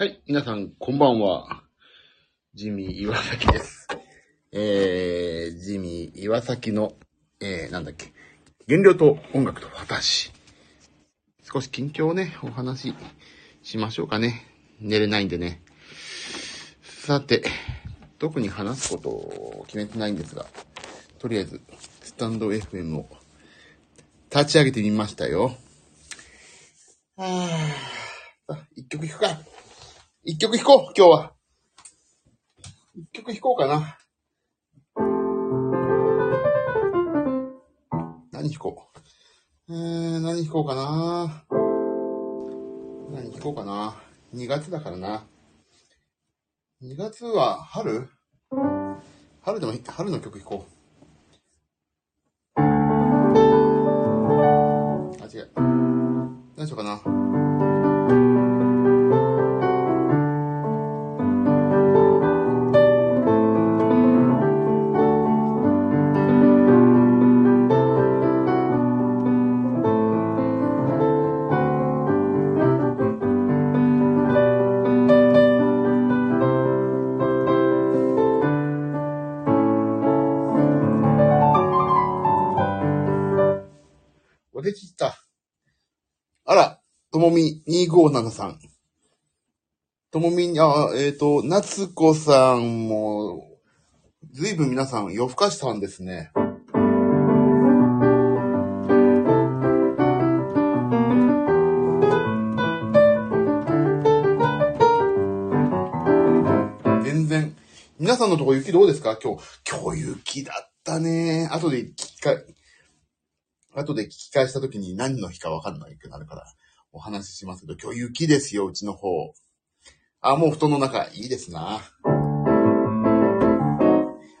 はい、皆さん、こんばんは。ジミー岩崎です。えー、ジミー岩崎の、えー、なんだっけ、原料と音楽と私。少し近況をね、お話ししましょうかね。寝れないんでね。さて、特に話すことを決めてないんですが、とりあえず、スタンド FM を立ち上げてみましたよ。はぁ、あ一曲弾くか。一曲弾こう、今日は。一曲弾こうかな。何弾こう。えー、何弾こうかな。何弾こうかな。2月だからな。2月は春？春でも、春の曲弾こう。あ、違う。何しようかな。忘れちった。あら、ともみ2573。ともみ、あ、えっ、と、夏子さんも、ずいぶん皆さん夜更かしたんですね。全然。皆さんのとこ雪どうですか？今日。今日雪だったね。後で聞きか、後で聞き返した時に何の日かわかんないくなるから、お話ししますけど、今日雪ですよ、うちの方。あ、もう布団の中、いいですな。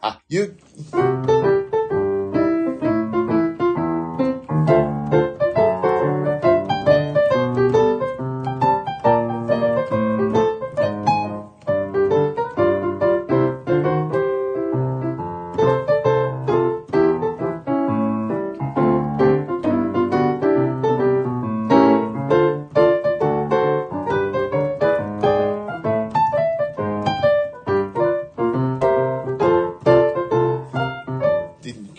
あ、ゆ、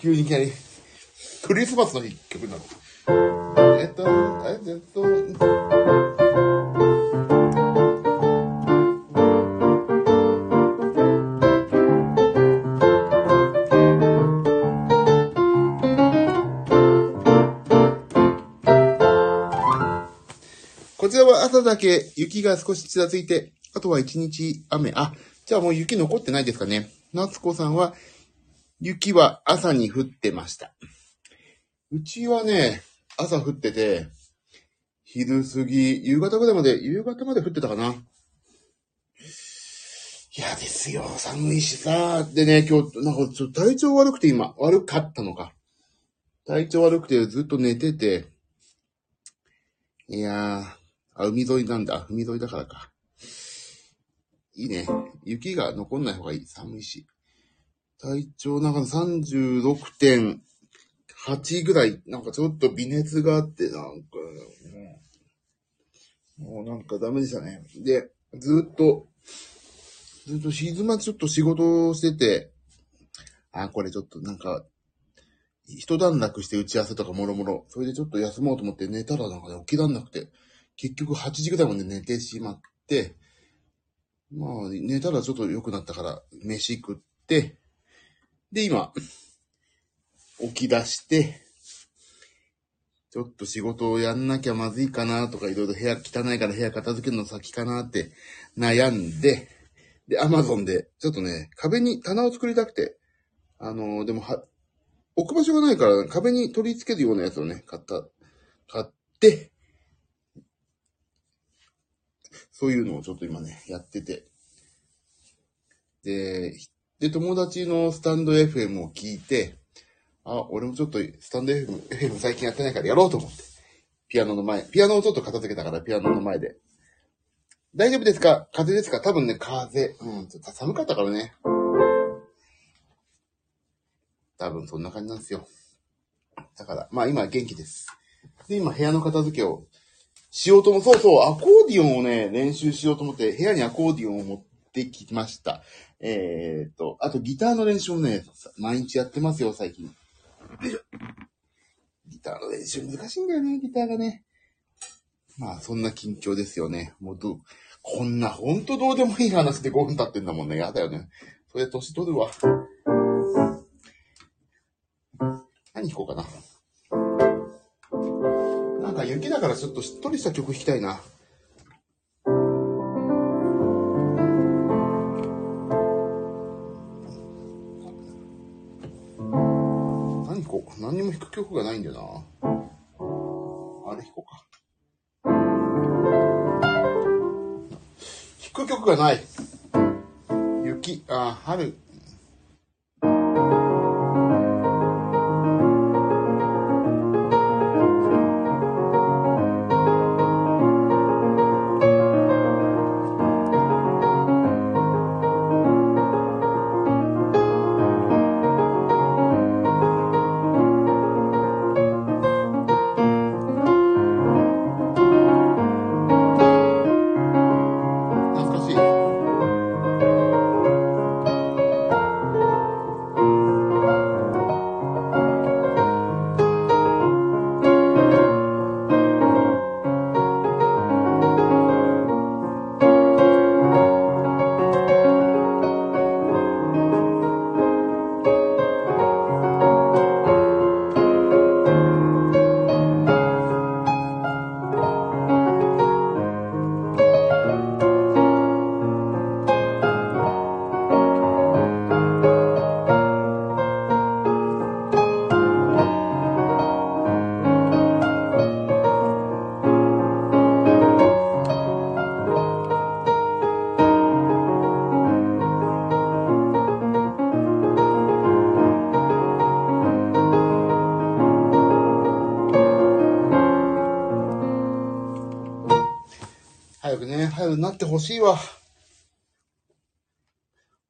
急にいきなり、クリスマスの日曲なの。えっと、えっと、こちらは朝だけ雪が少しちらついて、あとは一日雨。あ、じゃあもう雪残ってないですかね。夏子さんは雪は朝に降ってました。うちはね、朝降ってて、昼過ぎ、夕方ぐらいまで、夕方まで降ってたかな。嫌ですよ、寒いしさ。でね、今日、なんかちょっと体調悪くて今、悪かったのか。体調悪くてずっと寝てて、いやー、あ、海沿いなんだ。海沿いだからか。いいね。雪が残んない方がいい。寒いし。体調なんか36.8ぐらい、なんかちょっと微熱があって、なんか、もう、もうなんかダメでしたね。で、ずっと、ずっと静まちょっと仕事をしてて、あ、これちょっとなんか、一段落して打ち合わせとかもろもろ、それでちょっと休もうと思って寝たらなんかね、起きらんなくて、結局8時ぐらいまで寝てしまって、まあ、寝たらちょっと良くなったから、飯食って、で、今、起き出して、ちょっと仕事をやんなきゃまずいかなとか、いろいろ部屋汚いから部屋片付けるの先かなって悩んで、で、アマゾンで、ちょっとね、壁に棚を作りたくて、あのーでもは、置く場所がないから、壁に取り付けるようなやつをね、買った、買って、そういうのをちょっと今ね、やってて。で、で、友達のスタンド FM を聞いて、あ、俺もちょっとスタンド FM, FM 最近やってないからやろうと思って。ピアノの前。ピアノをちょっと片付けたから、ピアノの前で。大丈夫ですか？風邪ですか？多分ね、風。うん、ちょっと寒かったからね。多分そんな感じなんですよ。だから、まあ今元気です。で、今部屋の片付けをしようとも、そうそう、アコーディオンをね、練習しようと思って、部屋にアコーディオンを持ってきました。えー、っと、あとギターの練習もね、毎日やってますよ、最近。ギターの練習難しいんだよね、ギターがね。まあ、そんな近況ですよね。もうど、こんな、ほんとどうでもいい話で5分経ってんだもんね。やだよね。それ年取るわ。何弾こうかな。なんか雪だからちょっとしっとりした曲弾きたいな。何にも弾く曲がないんだよな。あれ弾こうか。弾く曲がない。雪、あ、春。ほしいわ。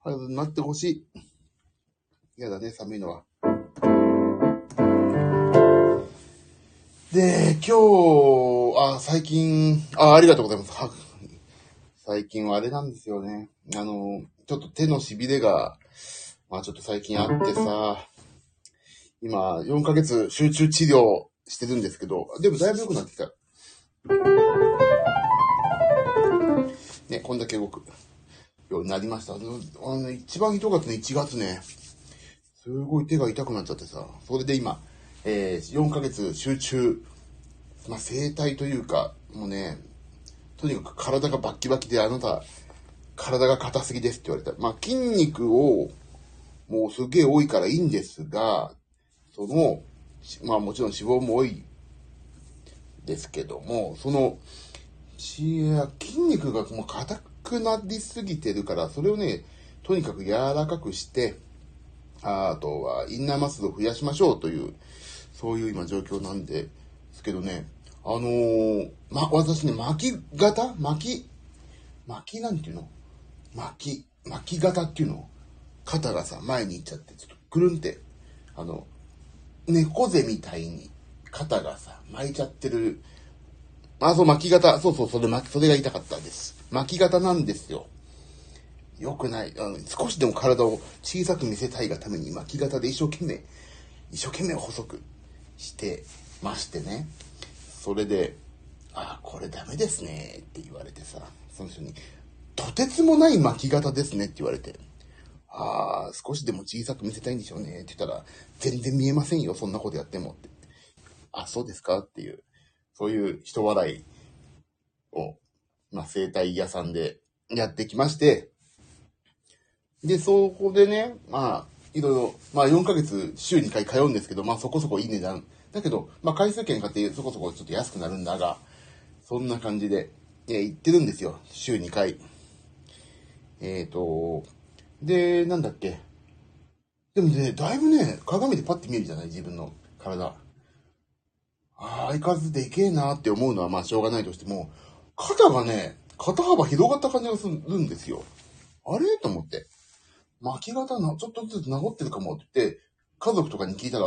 早くなってほしい。嫌だね、寒いのは。で、今日、あ、最近、あ、ありがとうございます。最近はあれなんですよね。あの、ちょっと手の痺れが、まあちょっと最近あってさ、今、4ヶ月集中治療してるんですけど、でもだいぶ良くなってきた。ね、こんだけ動くようになりました。あの、一番ひどかったの1月ね、すごい手が痛くなっちゃってさ、それで今、えー、4ヶ月集中、まあ、整体というか、もうね、とにかく体がバッキバキで、あなた、体が硬すぎですって言われた。まあ、筋肉を、もうすげえ多いからいいんですが、その、まあもちろん脂肪も多いですけども、その、し筋肉がもう硬くなりすぎてるから、それをね、とにかく柔らかくして、あとはインナーマッスルを増やしましょうという、そういう今状況なんですけどね、あのーま、私ね、巻き型？巻き、巻き？なんていうの？巻き、巻き型っていうの？肩がさ、前に行っちゃって、ちょっとくるんって、あの、猫背みたいに肩がさ、巻いちゃってるあ、そう、巻き型。そうそう、それ、巻き、それが言いたかったんです。巻き型なんですよ。よくない。あの、少しでも体を小さく見せたいがために巻き型で一生懸命、一生懸命細くしてましてね。それで、あ、これダメですねって言われてさ、その人に、とてつもない巻き型ですねって言われて、ああ、少しでも小さく見せたいんでしょうねって言ったら、全然見えませんよ、そんなことやってもって。あ、そうですか？っていう。そういう人笑いを、まあ、生態屋さんでやってきまして、で、そこでね、まあ、いろいろ、まあ、4ヶ月週2回通うんですけど、まあ、そこそこいい値段。だけど、まあ、回数券買ってそこそこちょっと安くなるんだが、そんな感じで、え行ってるんですよ。週2回。えっ、と、で、なんだっけ。でもね、だいぶね、鏡でパッて見えるじゃない？自分の体。ああ、相変わらずでけえなって思うのはまあしょうがないとしても、肩がね、肩幅広がった感じがするんですよ。あれ？と思って。巻き肩な、ちょっとずつ治ってるかもってって、家族とかに聞いたら、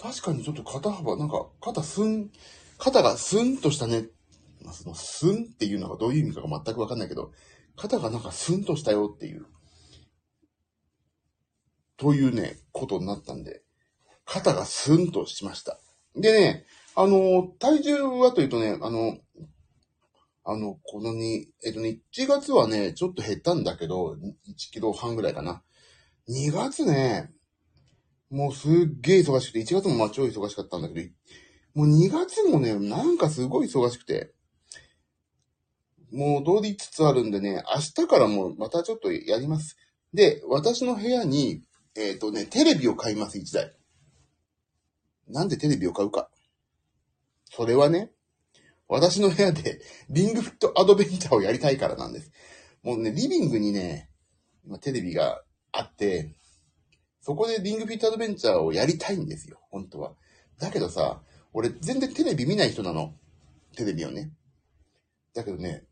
確かにちょっと肩幅、なんか肩すん、肩がスンとしたね、まあ、その、スンっていうのがどういう意味かが全くわかんないけど、肩がなんかスンとしたよっていう、というね、ことになったんで、肩がスンとしました。でね、あの、体重はというとね、あの、あの、このに、えっとね、1月はね、ちょっと減ったんだけど、1キロ半ぐらいかな。2月ね、もうすっげえ忙しくて、1月もまあ超忙しかったんだけど、もう2月もね、なんかすごい忙しくて、もう通りつつあるんでね、明日からもまたちょっとやります。で、私の部屋に、えっ、とね、テレビを買います、1台。なんでテレビを買うか。それはね、私の部屋で リングフィットアドベンチャーをやりたいからなんです。もうね、リビングにね、今テレビがあって、そこでリングフィットアドベンチャーをやりたいんですよ、本当は。だけどさ、俺全然テレビ見ない人なの。テレビをね。だけどね、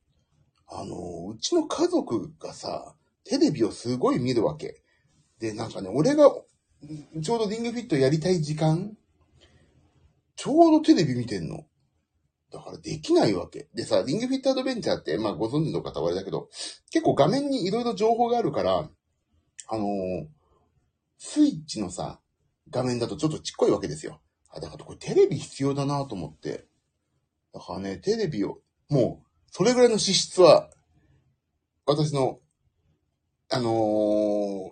あの、うちの家族がさ、テレビをすごい見るわけ。で、なんかね、俺が、ちょうどリングフィットやりたい時間、ちょうどテレビ見てんの。だからできないわけ。でさ、リングフィットアドベンチャーって、まあご存知の方はあれだけど、結構画面にいろいろ情報があるから、あのースイッチのさ、画面だとちょっとちっこいわけですよ。あ、だからこれテレビ必要だなと思って。だからね、テレビを、もう、それぐらいの資質は、私の、あのー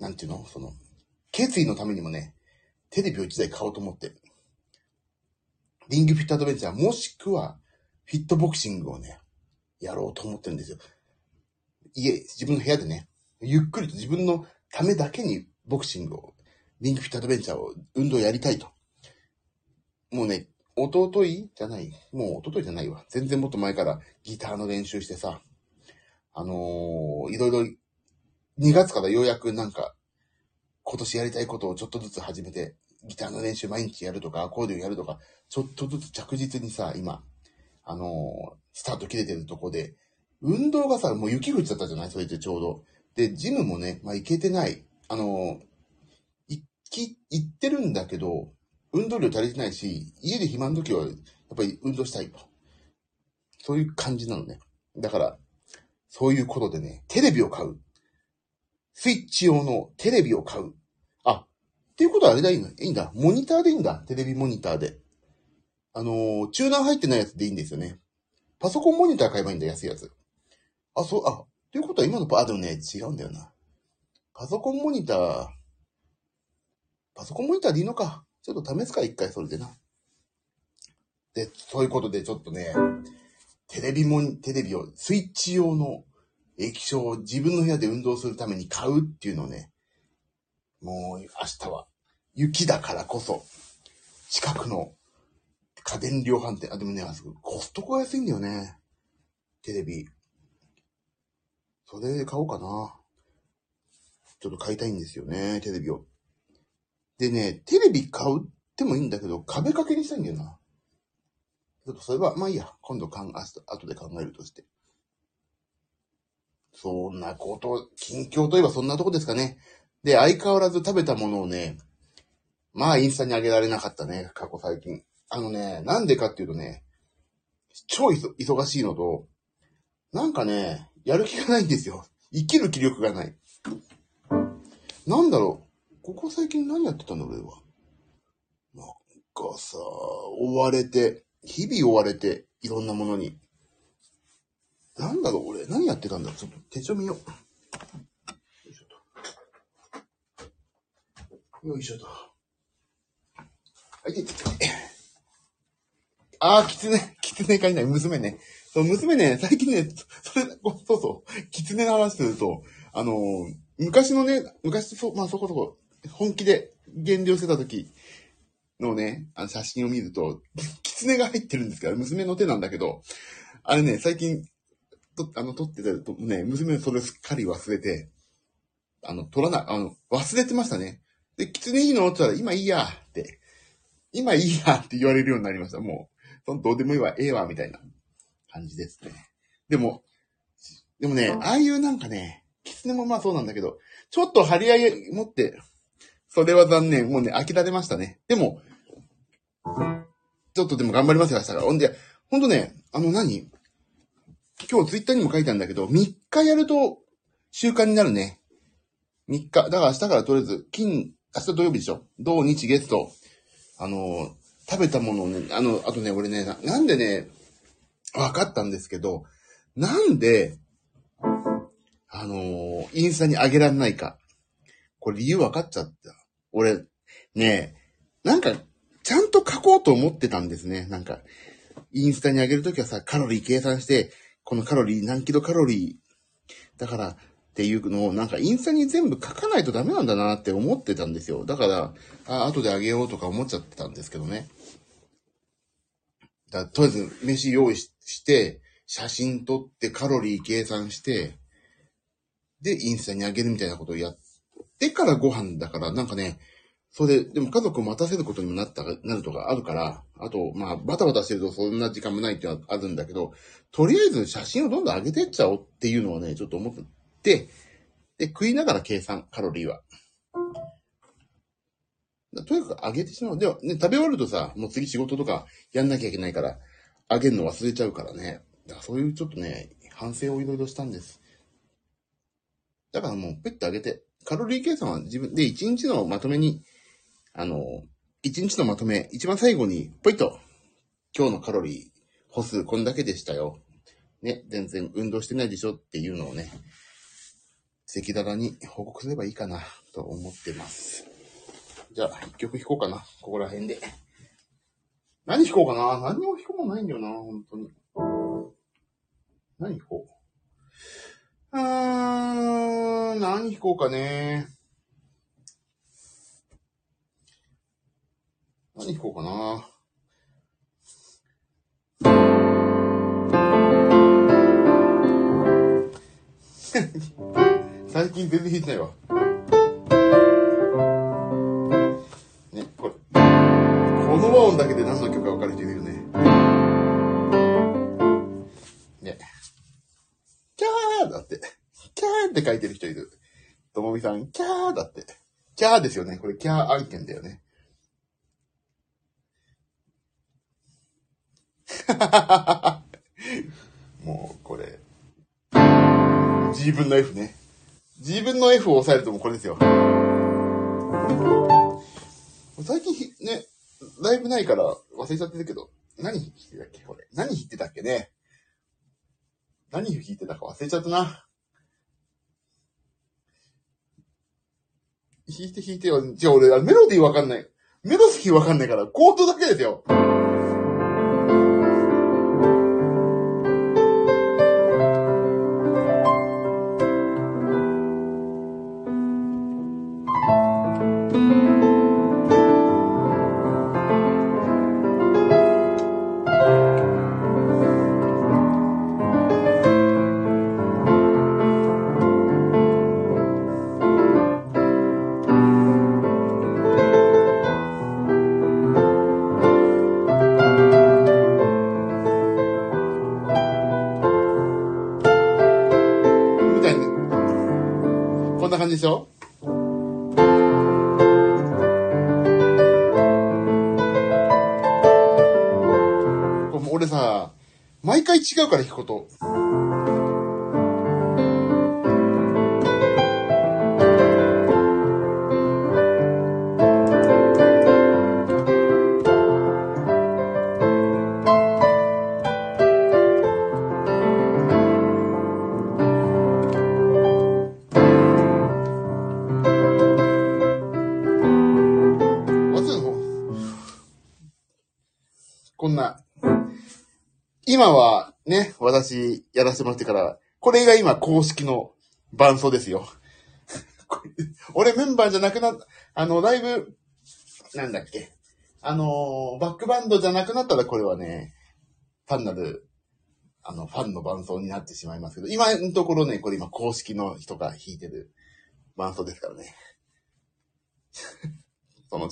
なんていうの？その、決意のためにもね、テレビを一台買おうと思って。リングフィットアドベンチャー、もしくは、フィットボクシングをね、やろうと思ってるんですよ。家、自分の部屋でね、ゆっくりと自分のためだけにボクシングを、リングフィットアドベンチャーを、運動やりたいと。もうね、弟いじゃない。もう弟いじゃないわ。全然もっと前からギターの練習してさ、あのー、いろいろ、2月からようやくなんか、今年やりたいことをちょっとずつ始めて、ギターの練習毎日やるとか、アコーディオンやるとか、ちょっとずつ着実にさ、今、あのースタート切れてるとこで、運動がさ、もう雪降っちゃったじゃない？それでちょうど。で、ジムもね、まあ行けてない。あのー行き、行ってるんだけど、運動量足りてないし、家で暇の時は、やっぱり運動したいと。そういう感じなのね。だから、そういうことでね、テレビを買う。スイッチ用のテレビを買う。っていうことはあれだ、いいんだ。いいんだ。モニターでいいんだ。テレビモニターで。あのーチューナー入ってないやつでいいんですよね。パソコンモニター買えばいいんだ、安いやつ。あ、そう、あ、ということは今のパ、あ、でもね、違うんだよな。パソコンモニター、パソコンモニターでいいのか。ちょっと試すか、一回それでな。で、そういうことでちょっとね、テレビモニ、テレビを、スイッチ用の液晶を自分の部屋で運動するために買うっていうのをね、もう明日は雪だからこそ、近くの家電量販店、あ、でもね、あそこコストコが安いんだよね。テレビ。それで買おうかな。ちょっと買いたいんですよね、テレビを。でね、テレビ買うってもいいんだけど、壁掛けにしたいんだよな。ちょっとそれは、まあいいや。今度かん、明日、後で考えるとして。そんなこと、近況といえばそんなとこですかね。で、相変わらず食べたものをね、まあインスタに上げられなかったね、過去最近。あのね、なんでかっていうとね、超忙しいのと、なんかね、やる気がないんですよ。生きる気力がない。なんだろう。ここ最近何やってたんだ、俺は。なんかさ、追われて、日々追われて、いろんなものに。なんだろう、俺。何やってたんだ。ちょっと手帳見よう。よいしょと。よいしょと。はい、であー、キツネ、キツネかいない、娘ね。そう、娘ね、最近ね、それ、そうそう、キツネの話すると、あのー昔のね、昔、そう、まあそこそこ、本気で減量してた時のね、あの写真を見ると、キツネが入ってるんですから、娘の手なんだけど、あれね、最近、と、あの、撮ってたとね、娘それすっかり忘れて、あの、撮らない、あの、忘れてましたね。で、キツネいいの？って言ったら、今いいやって、今いいやって言われるようになりました。もう、そのどうでもいいわ、ええわ、みたいな感じですね。でも、でもね、ああいうなんかね、キツネもまあそうなんだけど、ちょっと張り合い持って、それは残念。もうね、飽きられましたね。でも、ちょっとでも頑張りますよ、明日から。ほんで、ほんとね、あの何今日ツイッターにも書いたんだけど、3日やると習慣になるね。3日。だから明日からとりあえず、金、明日土曜日でしょ土日月と、あの、食べたものをね、あの、あとね、俺ね、なんでね、分かったんですけど、なんで、あのインスタに上げられないか。これ理由分かっちゃった。俺、ねなんか、ちゃんと書こうと思ってたんですね。なんか、インスタに上げるときはさ、カロリー計算して、このカロリー何キロカロリー、だからっていうのをなんかインスタに全部書かないとダメなんだなって思ってたんですよ。だから、あ、後であげようとか思っちゃってたんですけどね。だとりあえず飯用意して、写真撮ってカロリー計算して、で、インスタにあげるみたいなことをやってからご飯だから、なんかね、それで、でも家族を待たせることにもなった、なるとかあるから、あと、まあ、バタバタしてるとそんな時間もないっていうのはあるんだけど、とりあえず写真をどんどん上げてっちゃおうっていうのはね、ちょっと思って、で、食いながら計算、カロリーは。とにかく上げてしまう。では、ね、食べ終わるとさ、もう次仕事とかやんなきゃいけないから、上げるの忘れちゃうからね。だからそういうちょっとね、反省をいろいろしたんです。だからもう、ペッと上げて、カロリー計算は自分で1日のまとめに、あの、1日のまとめ、一番最後に、ポイッと、今日のカロリー、歩数こんだけでしたよ。ね、全然運動してないでしょっていうのをね、赤裸々に報告すればいいかな、と思ってます。じゃあ、一曲弾こうかな。ここら辺で。何弾こうかな何も弾こうもないんだよな、本当に。何弾こう。うーん、何弾こうかね。何弾こうかな。最近全然弾いてないわ。ね、これ。この和音だけで何の曲か分かる人いるよね。ね。キャーだって。キャーって書いてる人いる。ともみさん、キャーだって。キャーですよね。これキャー案件だよね。もう、これ。G 分の F ね。G 分の F を押さえるともうこれですよ。最近、ね、ライブないから忘れちゃってるけど、何弾いてたっけ？これ。何弾いてたっけね？何弾いてたか忘れちゃったな。弾いて弾いてよ。じゃあ俺、メロディーわかんない。メロディーわかんないから、コードだけですよ。違うから弾くこと。せてもらってから、これが今公式の伴奏ですよ。俺メンバーじゃなくなっあの、ライブ、なんだっけ。あのーバックバンドじゃなくなったらこれはね、単なる、あの、ファンの伴奏になってしまいますけど、今のところね、これ今公式の人が弾いてる伴奏ですからね。その、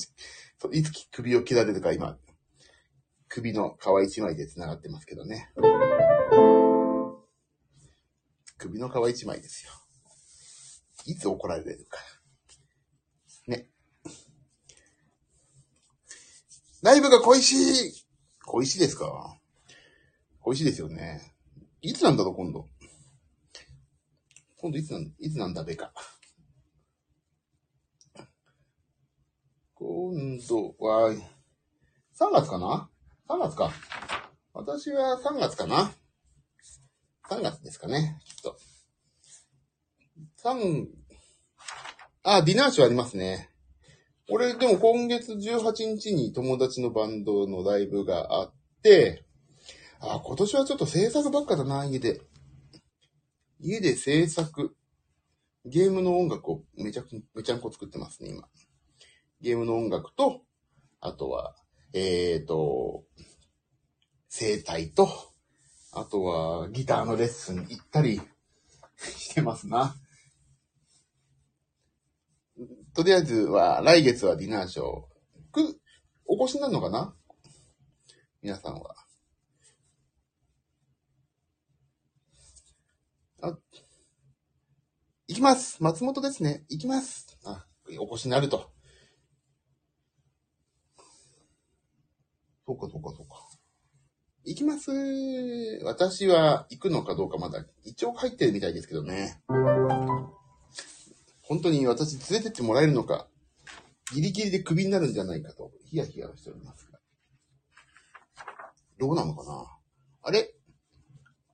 そいつ首を切られるか今、首の皮一枚で繋がってますけどね。首の皮一枚ですよ。いつ怒られるか。ね。ライブが恋しい恋しいですか美味しいですよね。いつなんだろう、今度。今度いつなん、いつなんだべか。今度は、3月かな ?3 月か。私は3月かな ?3 月ですかね。ちょっと。3、あ、ディナーショーありますね。俺、でも今月18日に友達のバンドのライブがあって、あ、今年はちょっと制作ばっかだな、家で。家で制作。ゲームの音楽をめちゃく、めちゃんこ作ってますね、今。ゲームの音楽と、あとは、えーと、生態と、あとはギターのレッスン行ったり してますな。とりあえずは、来月はディナーショー。く、お越しになるのかな？皆さんは。あ、行きます松本ですね。行きますあ、お越しになると。そうか、そうか、そうか。行きます私は行くのかどうかまだ一応入ってるみたいですけどね。本当に私連れてってもらえるのか、ギリギリでクビになるんじゃないかと、ヒヤヒヤしておりますが。どうなのかな？あれ？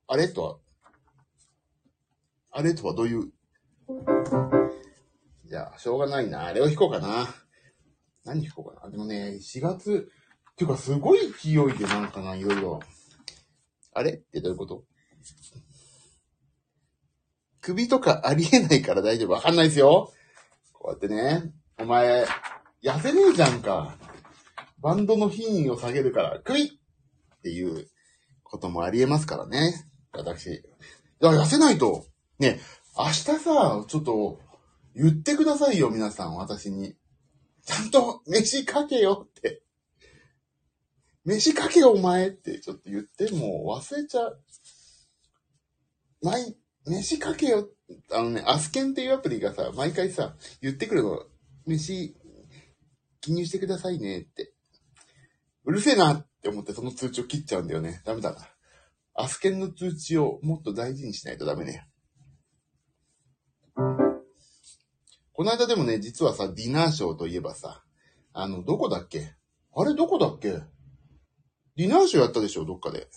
あれとは、あれとはどういう、じゃあ、しょうがないな。あれを弾こうかな。何弾こうかな？でもね、4月、ていうかすごい勢いでなんかな、いろいろ。あれ？ってどういうこと？首とかありえないから大丈夫？わかんないですよ。こうやってね、お前、痩せねえじゃんか。バンドの品位を下げるから、クイっていうこともありえますからね。私。だから痩せないと。ね、明日さ、ちょっと、言ってくださいよ、皆さん、私に。ちゃんと、飯かけよって。飯かけよ、お前って、ちょっと言って、も忘れちゃう。毎飯かけよ。あのね、アスケンっていうアプリがさ、毎回さ、言ってくるの。飯、記入してくださいねって。うるせえなって思ってその通知を切っちゃうんだよね。ダメだな。アスケンの通知をもっと大事にしないとダメね。この間でもね、実はさ、ディナーショーといえばさ、あの、どこだっけ？あれどこだっけ？ディナーショーやったでしょどっかで。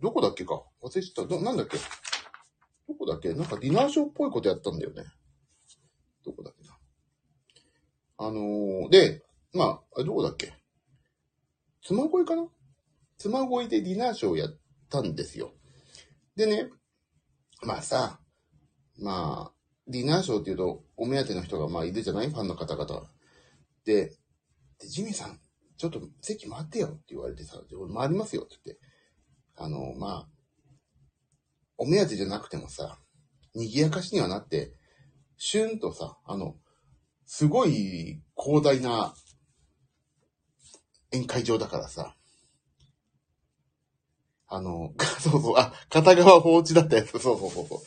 どこだっけか忘れちゃった。ど、なんだっけどこだっけなんかディナーショーっぽいことやったんだよね。どこだっけな。あのー、で、まあ、あどこだっけ妻恋かな？妻恋でディナーショーをやったんですよ。でね、まあさ、まあ、ディナーショーって言うと、お目当ての人がまあいるじゃない？ファンの方々。で、で、ジミーさん、ちょっと席回ってよって言われてさ、俺回りますよって言って。あの、まあ、お目当てじゃなくてもさ、賑やかしにはなって、シュンとさ、あの、すごい広大な宴会場だからさ、あの、そうそう、あ、片側放置だったやつ、そうそうそうそ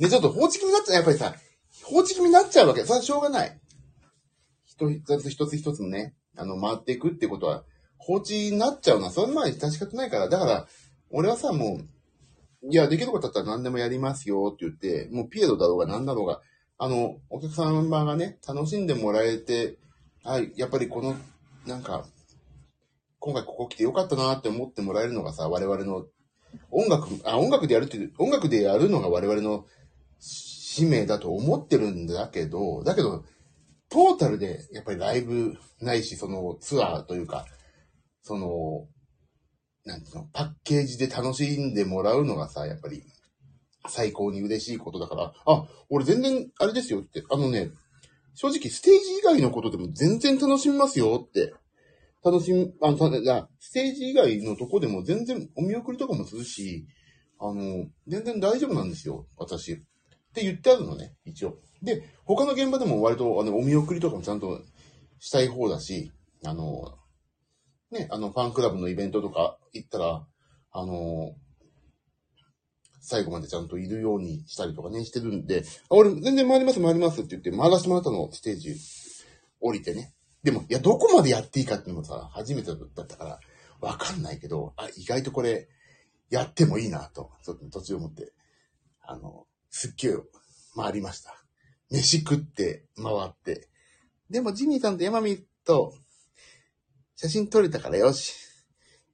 う。で、ちょっと放置気味になっちゃう、やっぱりさ、放置気味になっちゃうわけ。それはしょうがない。一つ一つ一つのね、あの、回っていくってことは、放置になっちゃうのは、そんなに致し方ないから、だから、俺はさ、もう、いや、できることだったら何でもやりますよって言って、もうピエロだろうが何だろうが、あの、お客様がね、楽しんでもらえて、はい、やっぱりこの、なんか、今回ここ来てよかったなって思ってもらえるのがさ、我々の音楽、あ、音楽でやるっていう、音楽でやるのが我々の使命だと思ってるんだけど、だけど、トータルでやっぱりライブないし、そのツアーというか、その、なんていうの、パッケージで楽しんでもらうのがさ、やっぱり、最高に嬉しいことだから、あ、俺全然、あれですよって、あのね、正直ステージ以外のことでも全然楽しみますよって、楽しみ、あの、ただ、ステージ以外のとこでも全然お見送りとかもするし、あの、全然大丈夫なんですよ、私。って言ってあるのね、一応。で、他の現場でも割と、あの、お見送りとかもちゃんとしたい方だし、あの、ね、あの、ファンクラブのイベントとか行ったら、あの最後までちゃんといるようにしたりとかね、してるんで、俺全然回ります回りますって言って回らせてもらったの、ステージ降りてね。でも、いや、どこまでやっていいかっていうのもさ、初めてだったから、わかんないけど、あ、意外とこれ、やってもいいなと、ちょっと途中思って、あの、すっげえ回りました。飯食って回って。でもジミーさんとヤマミと写真撮れたからよし。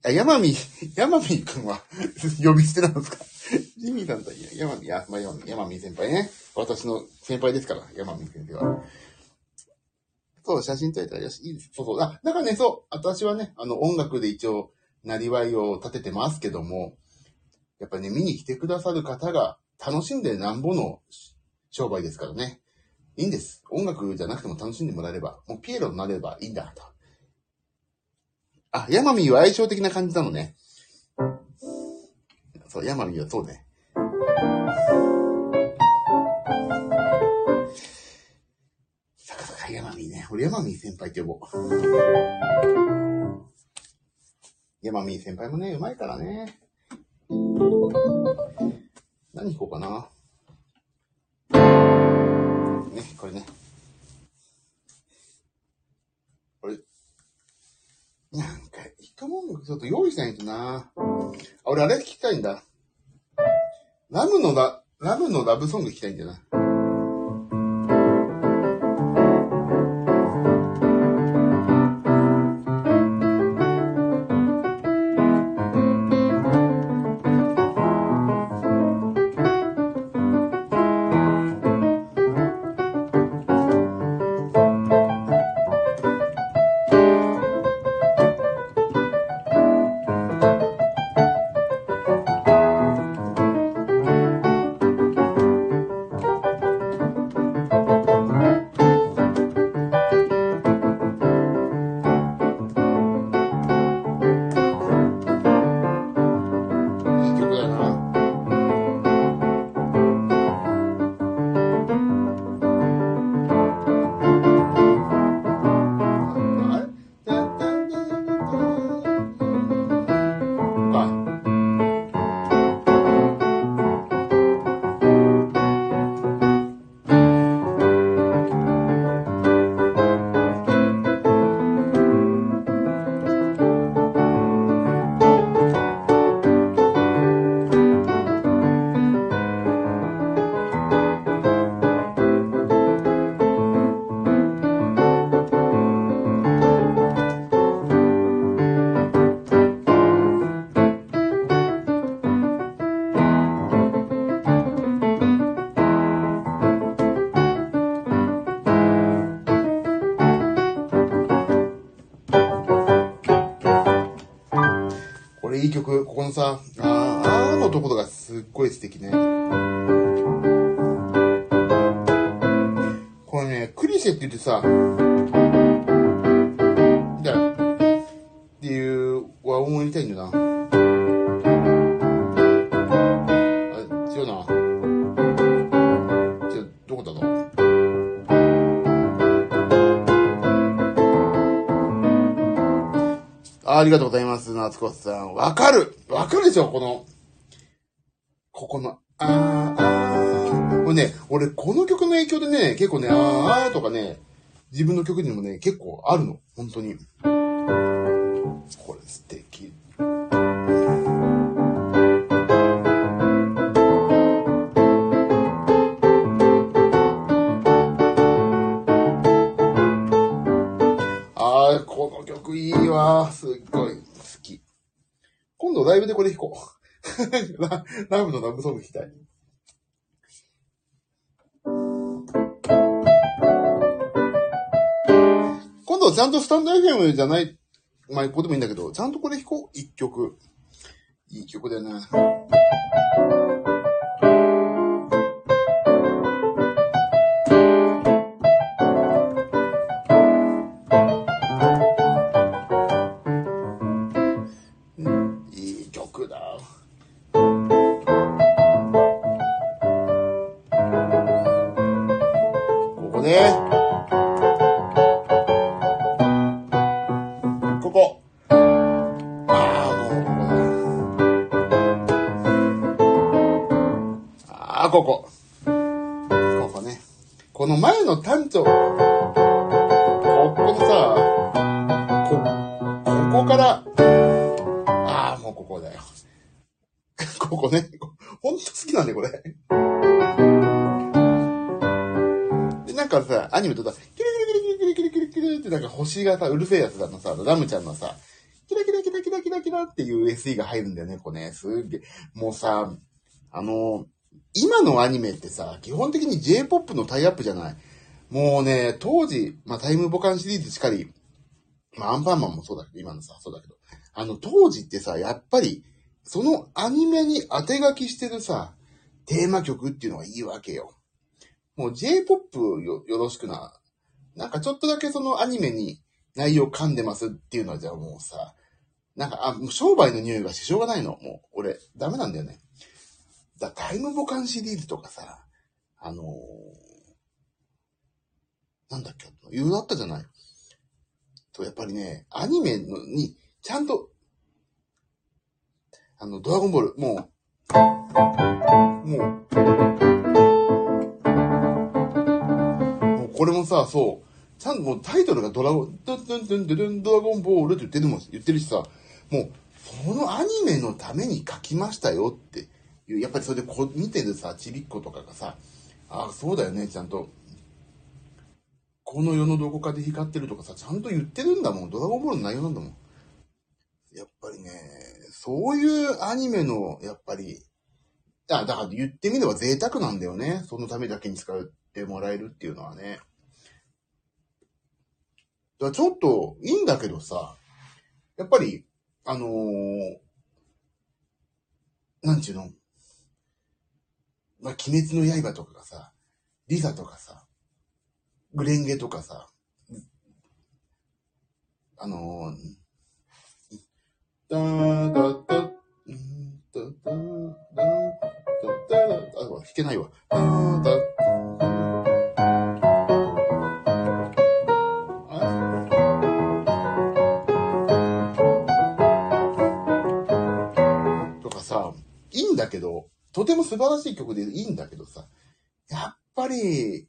あ、ヤマミー、ヤマミー君は 呼び捨てなんですか？ジミーさんとヤマミー、や、まあ、ヤマミ先輩ね。私の先輩ですから、ヤマミー先生は。そう、写真撮れたらよし。いいです。そうそう。あ、だからね、そう。私はね、あの、音楽で一応、なりわいを立ててますけども、やっぱね、見に来てくださる方が楽しんでなんぼの商売ですからね。いいんです。音楽じゃなくても楽しんでもらえれば、もうピエロになればいいんだと。あ、ヤマミーは相性的な感じなのね。そう、ヤマミーはそうね。さかさかヤマミーね。俺ヤマミー先輩って呼ぼう。ヤマミー先輩もね、うまいからね。何弾こうかな。ね、これね。これ、なんか、一回もんちょっと用意しないとな。あ、俺あれ聞きたいんだ。ラムのラ、ラムのラブソング聞きたいんだよな。のさ、あー、あーのところがすっごい素敵ね。これね、クリシェって言ってさ、っていう和音を入れたいんだよな。あ、違うな。違う、どこだろう。あありがとうございます、夏子さん。わかるかるでしょこの、ここの、あー、あー。これね、俺、この曲の影響でね、結構ね、あー、とかね、自分の曲にもね、結構あるの。本当に。これ素敵。あー、この曲いいわ。す。今度ライブでこれ弾こう。ララブのラブソング弾きたい。今度はちゃんとスタンド FM じゃない、まあ、ここでもいいんだけど、ちゃんとこれ弾こう。一曲。いい曲だよな。がさ、うるせえやつだのさ、ラムちゃんのさ、キラキラキラキラキラキラっていう SE が入るんだよね、これね。すげえ。もうさ、あの、今のアニメってさ、基本的に J-POP のタイアップじゃない。もうね、当時、まあ、タイムボカンシリーズしかり、まあ、アンパンマンもそうだけど、今のさ、そうだけど。あの、当時ってさ、やっぱり、そのアニメに当て書きしてるさ、テーマ曲っていうのがいいわけよ。もう J-POP よよろしくな。なんかちょっとだけそのアニメに内容噛んでますっていうのはじゃあもうさ、なんか、あ、もう商売の匂いがししょうがないの。もう、俺、ダメなんだよね。だタイムボカンシリーズとかさ、あのー、なんだっけ、いろいろあったじゃない。と、やっぱりね、アニメのに、ちゃんと、あの、ドラゴンボール、もう、もう、もうこれもさ、そう、ちゃんともうタイトルがドラゴン、ドゥンドゥンドゥンドゥンドラゴンボールって言ってるもん、言ってるしさ、もう、そのアニメのために書きましたよっていう、やっぱりそれでこ見てるさ、ちびっ子とかがさ、ああ、そうだよね、ちゃんと、この世のどこかで光ってるとかさ、ちゃんと言ってるんだもん。ドラゴンボールの内容なんだもん。やっぱりね、そういうアニメの、やっぱり、あ、だから言ってみれば贅沢なんだよね。そのためだけに使ってもらえるっていうのはね。ちょっといいんだけどさ、やっぱり、あのー、なんちゅうの、まあ、鬼滅の刃とかがさ、リザとかさ、グレンゲとかさ、あのー、だーだだ、んだだだだだだあ、弾けないわ。だーだんだけど、とても素晴らしい曲でいいんだけどさ、やっぱり、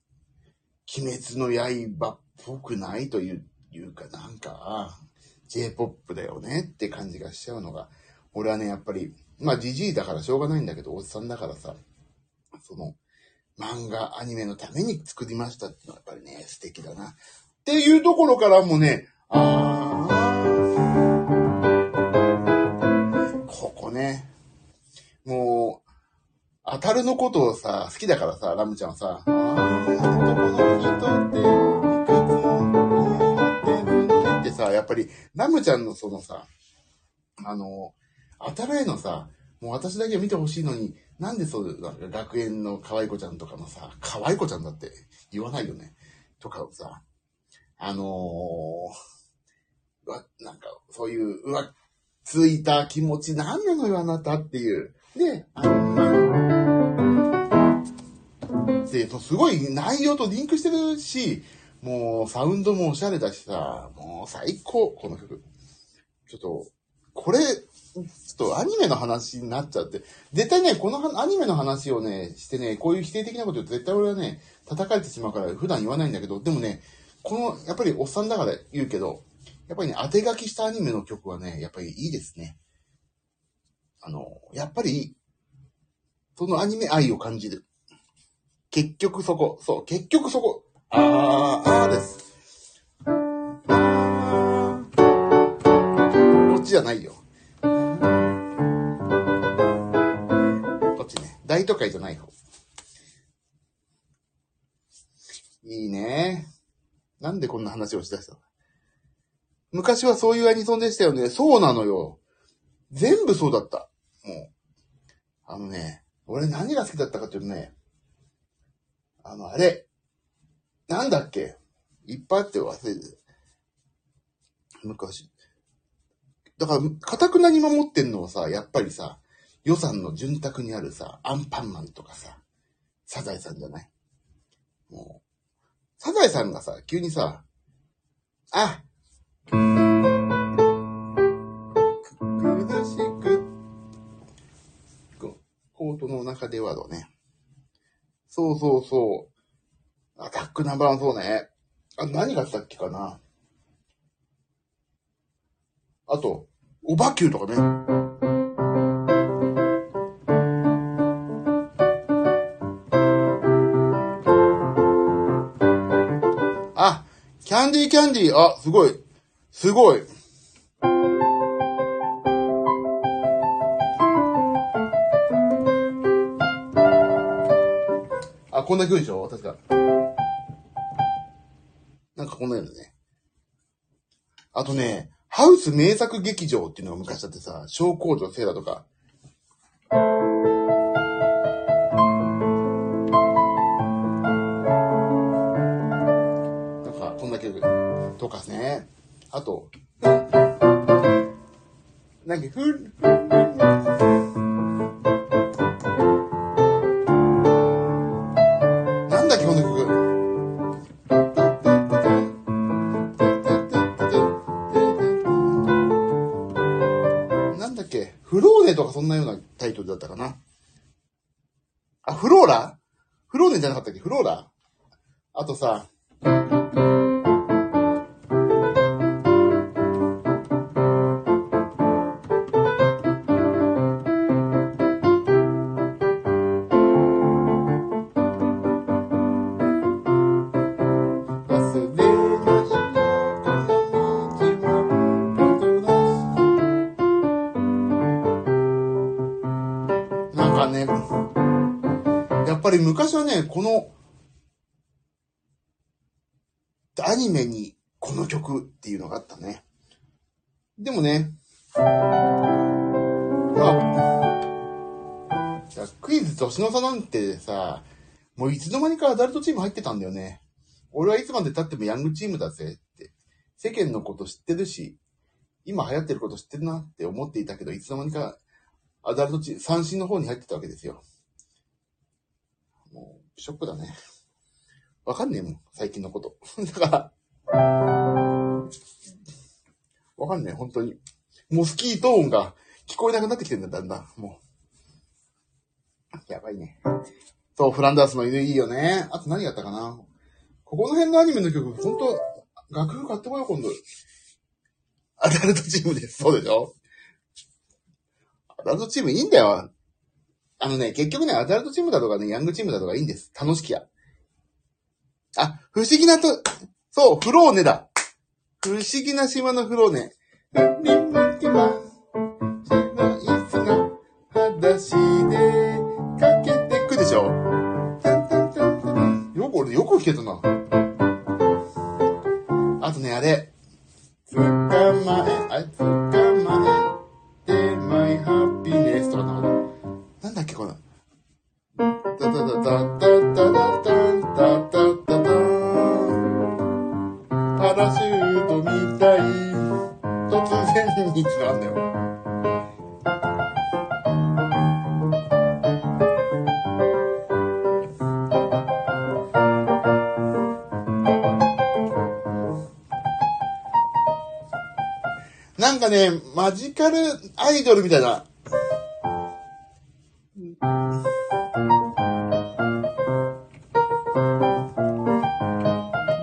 鬼滅の刃っぽくないといういうか、なんか、J-POP だよねって感じがしちゃうのが、俺はね、やっぱり、まあ、じじいだからしょうがないんだけど、おっさんだからさ、その、漫画、アニメのために作りましたってのはやっぱりね、素敵だな。っていうところからもね、あー、ここね、もう、当たるのことをさ、好きだからさ、ラムちゃんはさ、あー、男の人って、いくつも言ってるのにってさ、やっぱり、ラムちゃんのそのさ、あの、当たるへのさ、もう私だけ見てほしいのに、なんでそう、なんか学園の可愛い子ちゃんとかのさ、可愛い子ちゃんだって言わないよね。とかをさ、あのー、うわ、なんか、そういう、うわ、ついた気持ちなんなのよ、あなたっていう。で、あんま、で、すごい内容とリンクしてるし、もうサウンドもおしゃれだしさ、もう最高、この曲。ちょっと、これ、ちょっとアニメの話になっちゃって、絶対ね、このアニメの話をね、してね、こういう否定的なこと言うと絶対俺はね、叩かれてしまうから普段言わないんだけど、でもね、この、やっぱりおっさんだから言うけど、やっぱりね、当て書きしたアニメの曲はね、やっぱりいいですね。あの、やっぱり、そのアニメ愛を感じる。結局そこ、そう、結局そこ。あー、あーです。こっちじゃないよ。こっちね。大都会じゃない方。いいね。なんでこんな話をしだしたの？昔はそういうアニソンでしたよね。そうなのよ。全部そうだった。もう。あのね、俺何が好きだったかっていうとね、あの、あれ、なんだっけいっぱいあって忘れて。昔。だから、かたくなに守ってんのはさ、やっぱりさ、予算の潤沢にあるさ、アンパンマンとかさ、サザエさんじゃない？もう、サザエさんがさ、急にさ、あ中ではだね。そうそうそう。アタックナンバーワンそうね。あ、何がさっきかな。あと、オバキューとかね。あ、キャンディーキャンディー。あ、すごい。すごい。こんな曲でしょ？確か。なんかこんなやつね。あとね、ハウス名作劇場っていうのが昔あってさ、小工場セーラとか。なんか、こんな曲とかね。あと、なんか、ふ、ふ、クイズ年の差なんてさ、もういつの間にかアダルトチーム入ってたんだよね。俺はいつまで経ってもヤングチームだぜって。世間のこと知ってるし、今流行ってること知ってるなって思っていたけど、いつの間にかアダルトチーム、三振の方に入ってたわけですよ。もう、ショックだね。わかんねえもん、最近のこと。だから、わかんねえ、本当に。モスキート音が聞こえなくなってきてんだ、だんだん。もう。やばいね。そう、フランダースの犬いいよね。あと何やったかなここの辺のアニメの曲、ほんと、楽譜買ってこよう、今度。アダルトチームです。そうでしょアダルトチームいいんだよ。あのね、結局ね、アダルトチームだとかね、ヤングチームだとかいいんです。楽しきゃ。あ、不思議なと、そう、フローネだ。不思議な島のフローネ。リンマキマ、白い砂、裸足ででしょ。タンタンタンタンよく俺、よく弾けたな。あとね、あれ。捕まえ、あれ、捕まえて、マイハピネスとかななんだっけ、これ。タタタタタタタタタタタタタパラシュートみたい。突然につながんだよ。かね、マジカルアイドルみたいな。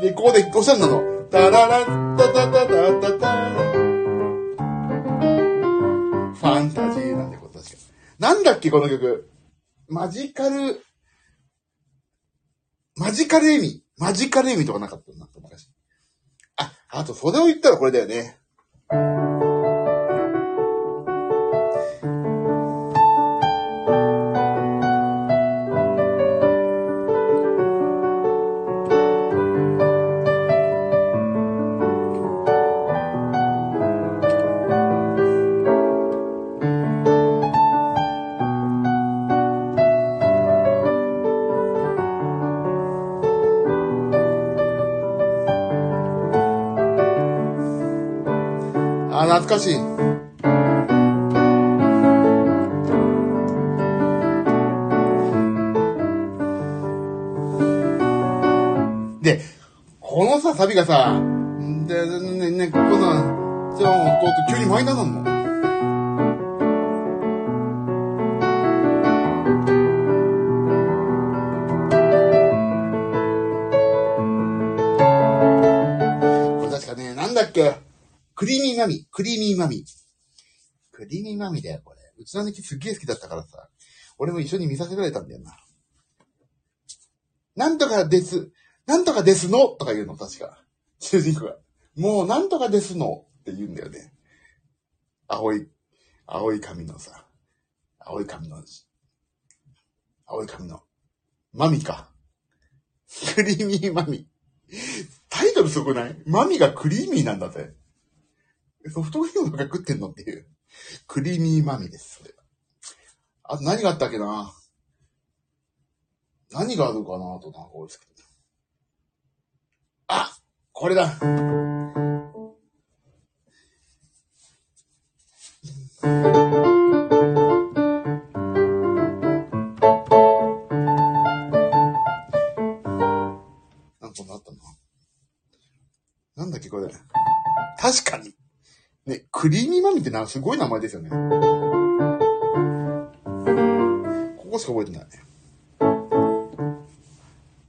で、ここでおしゃれなの。タララッタタタタタタファンタジーなんで、これ確か。なんだっけ、この曲。マジカル、マジカルエミ。マジカルエミとかなかったなんか昔。あ、あと、それを言ったらこれだよね。あ、懐かしい。で、このさ、サビがさ、で、ね、ね、ここさ、じゃあ、こう急にマイナーなんのクリーミーマミ。ーだよ、これ。うちの姉貴すっげえ好きだったからさ。俺も一緒に見させられたんだよな。なんとかです、なんとかですの？とか言うの、確か。主人公が、もうなんとかですの？って言うんだよね。青い、青い髪のさ、青い髪の、青い髪の、マミか。クリーミーマミ。タイトルすごくない？マミがクリーミーなんだぜ。ソフトクリームとか食ってんのっていう。クリーミーマミです、それ。あと何があったっけな何があるかなとなんか多いですけど。あこれだなんかなったな。なんだっけこれ。確かに。ね、クリーミーマミってな、すごい名前ですよね。ここしか覚えてない。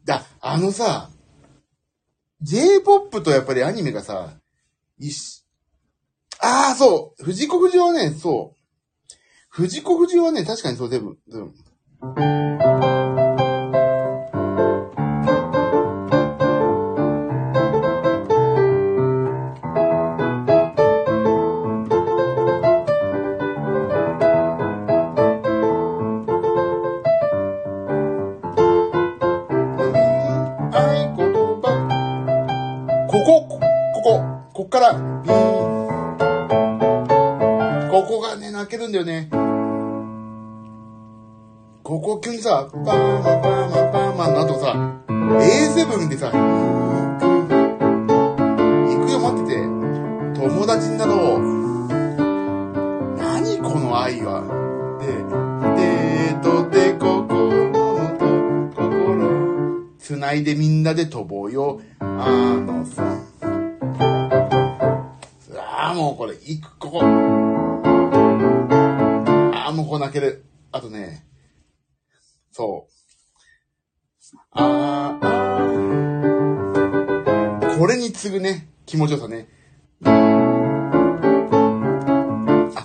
だ、あのさ、J-POP とやっぱりアニメがさ、一し、ああ、そう藤子不二雄はね、そう。藤子不二雄はね、確かにそう、全部、全部。こ急にさ、パーマパーマパーマの後さ、A7 でさ、行くよ待ってて、友達になろう。何この愛は。で、でとで心と心。繋いでみんなで飛ぼうよ。あのさ。ああ、もうこれ、行く、ここ。ああ、もうこう泣ける。あとね、そう。あーあー。これに次ぐね、気持ちよさね。あ、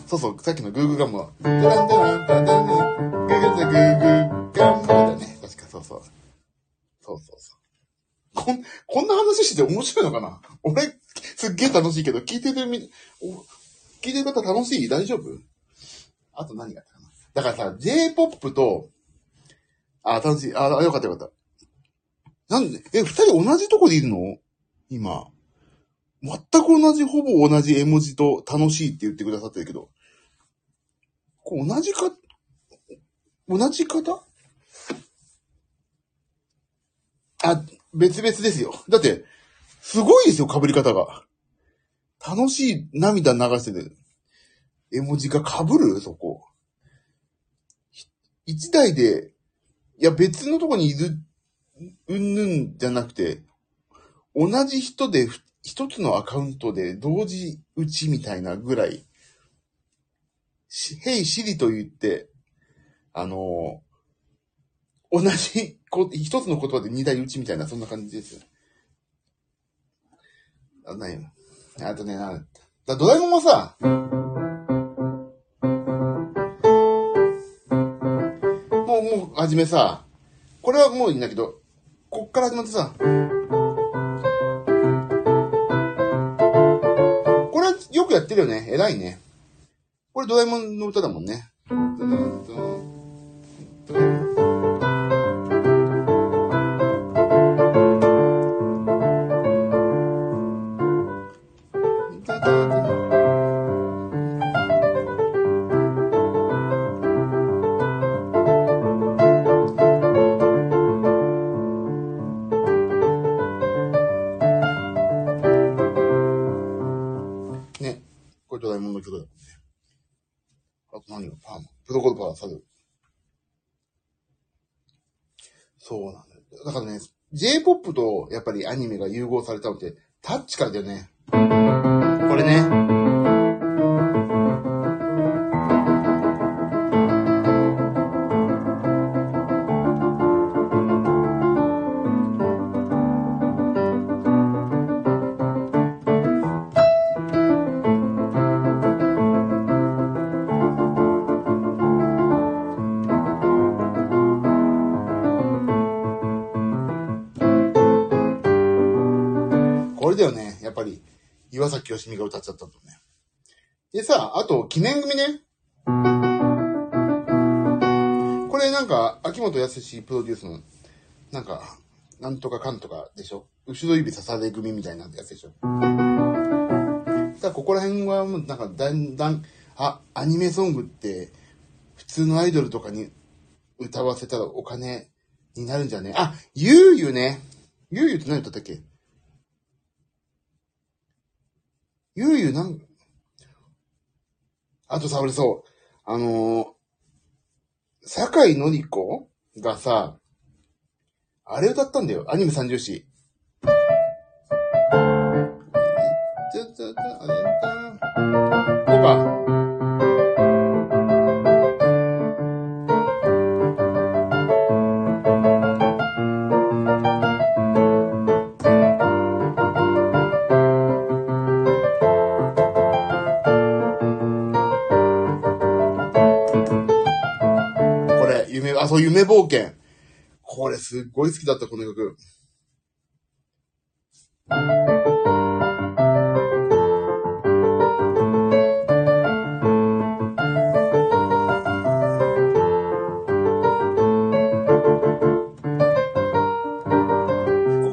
そうそう、さっきのグーグーガムは。ダランダランダランダラングーグーグーグーガムだね。確かそうそう。そうそうそう。こん、こんな話してて面白いのかな？俺、すっげえ楽しいけど、聞いてるみ、聞いてる方楽しい？大丈夫？あと何があったかな？だからさ、J-POP と、あ、楽しい。あ、よかったよかった。なんで、え、二人同じとこでいるの？今。全く同じ、ほぼ同じ絵文字と楽しいって言ってくださってるけど。これ同じか、同じ方？あ、別々ですよ。だって、すごいですよ、被り方が。楽しい涙流してて、絵文字が被る？そこ。一台で、いや別のとこにいる、うんぬんじゃなくて、同じ人で一つのアカウントで同時打ちみたいなぐらい、し、ヘイシリと言って、あの同じこ、一つの言葉で二台打ちみたいな、そんな感じですよ。あ、なにあとね、な、だドラえもんはさ、はじめさ、これはもういいんだけど、こっから始まってさ、これはよくやってるよね。偉いね。これドラえもんの歌だもん。ね。っぱりアニメが融合されたのって、タッチからだよね。これね。歌っちゃったとね。でさ、あと、記念組ね。これなんか、秋元康プロデュースの、なんか、なんとかかんとかでしょ後ろ指刺され組みたいなやつでしょさあ、ここら辺はもうなんかだんだん、あ、アニメソングって、普通のアイドルとかに歌わせたらお金になるんじゃねあ、ゆうゆね。ゆうゆって何歌ったっけゆうゆうなん、あとさ、俺そう、あのー、坂井のりこがさ、あれ歌ったんだよ。アニメ三重詩。ちょちょちょ、あれだ。とか。れ、夢、冒険。これ、すっごい好きだった、この曲。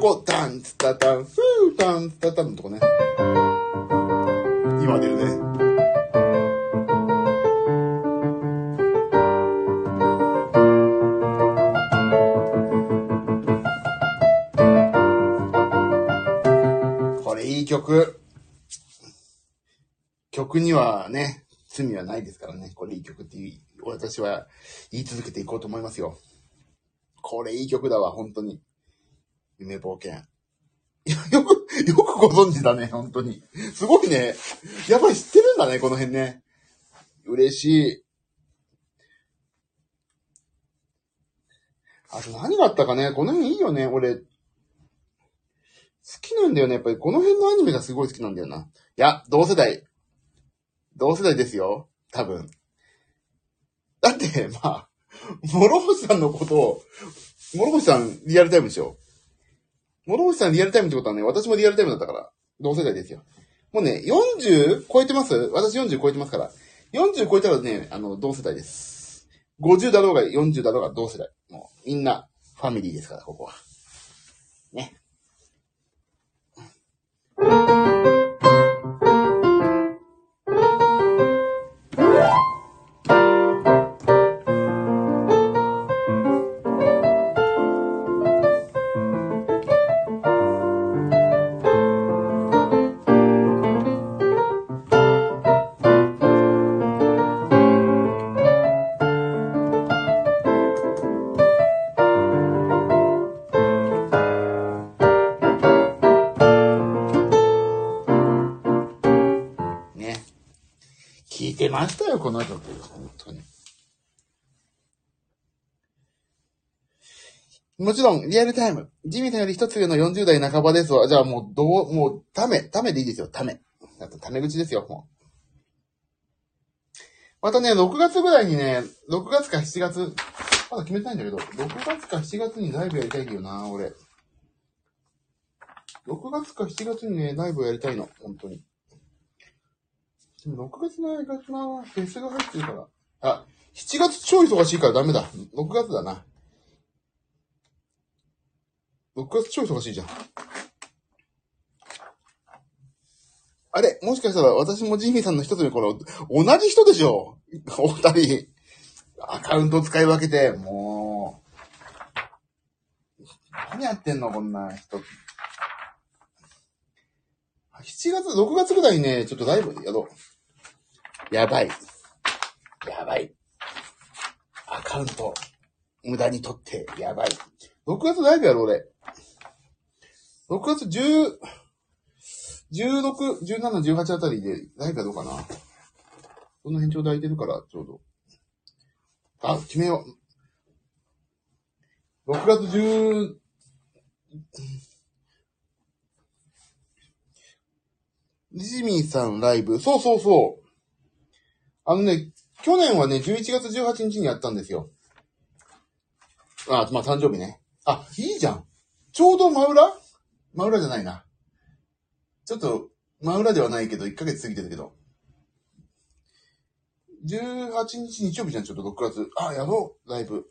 ここ、タン、ツタタン、フー、タン、ツタタンのとこね。曲。曲にはね、罪はないですからね。これいい曲ってい、私は言い続けていこうと思いますよ。これいい曲だわ、本当に。夢冒険。よく、よくご存知だね、本当に。すごいね。やっぱり知ってるんだね、この辺ね。嬉しい。あと何があったかね、この辺いいよね、俺。好きなんだよね。やっぱりこの辺のアニメがすごい好きなんだよな。いや、同世代。同世代ですよ。多分。だって、まあ、諸星さんのことを、諸星さんリアルタイムでしょ。諸星さんリアルタイムってことはね、私もリアルタイムだったから、同世代ですよ。もうね、40超えてます？私40超えてますから。40超えたらね、あの、同世代です。50だろうが40だろうが同世代。もう、みんな、ファミリーですから、ここは。ね。ね。ましたよ、この曲。本当に。もちろん、リアルタイム。ジミーさんより一つ上の40代半ばですわ。じゃあもう、どう、もう、ため、ためでいいですよ、ため。あと、ため口ですよ、もう。またね、6月ぐらいにね、6月か7月、まだ決めてないんだけど、6月か7月にライブやりたいんだよな、俺。6月か7月にね、ライブやりたいの、本当に。6月のやり方は、フェスが入ってるから。あ、7月超忙しいからダメだ。6月だな。6月超忙しいじゃん。あれもしかしたら私もジミーさんの一つ目これ、同じ人でしょお二人。アカウント使い分けて、もう。何やってんのこんな人。7月、6月ぐらいにね、ちょっとライブやろう。やばい。やばい。アカウント、無駄に取って、やばい。6月ライブやろ、俺。6月10、16、17、18あたりでライブやろうかな。その辺ちょうど空いてるから、ちょうど。あ、決めよう。6月10、ジミーさんライブ。そうそうそう。あのね、去年はね、11月18日にやったんですよ。あ、まあ誕生日ね。あ、いいじゃん。ちょうど真裏？真裏じゃないな。ちょっと、真裏ではないけど、1ヶ月過ぎてるけど。18日日曜日じゃん、ちょっと6月。あ、やろう、ライブ。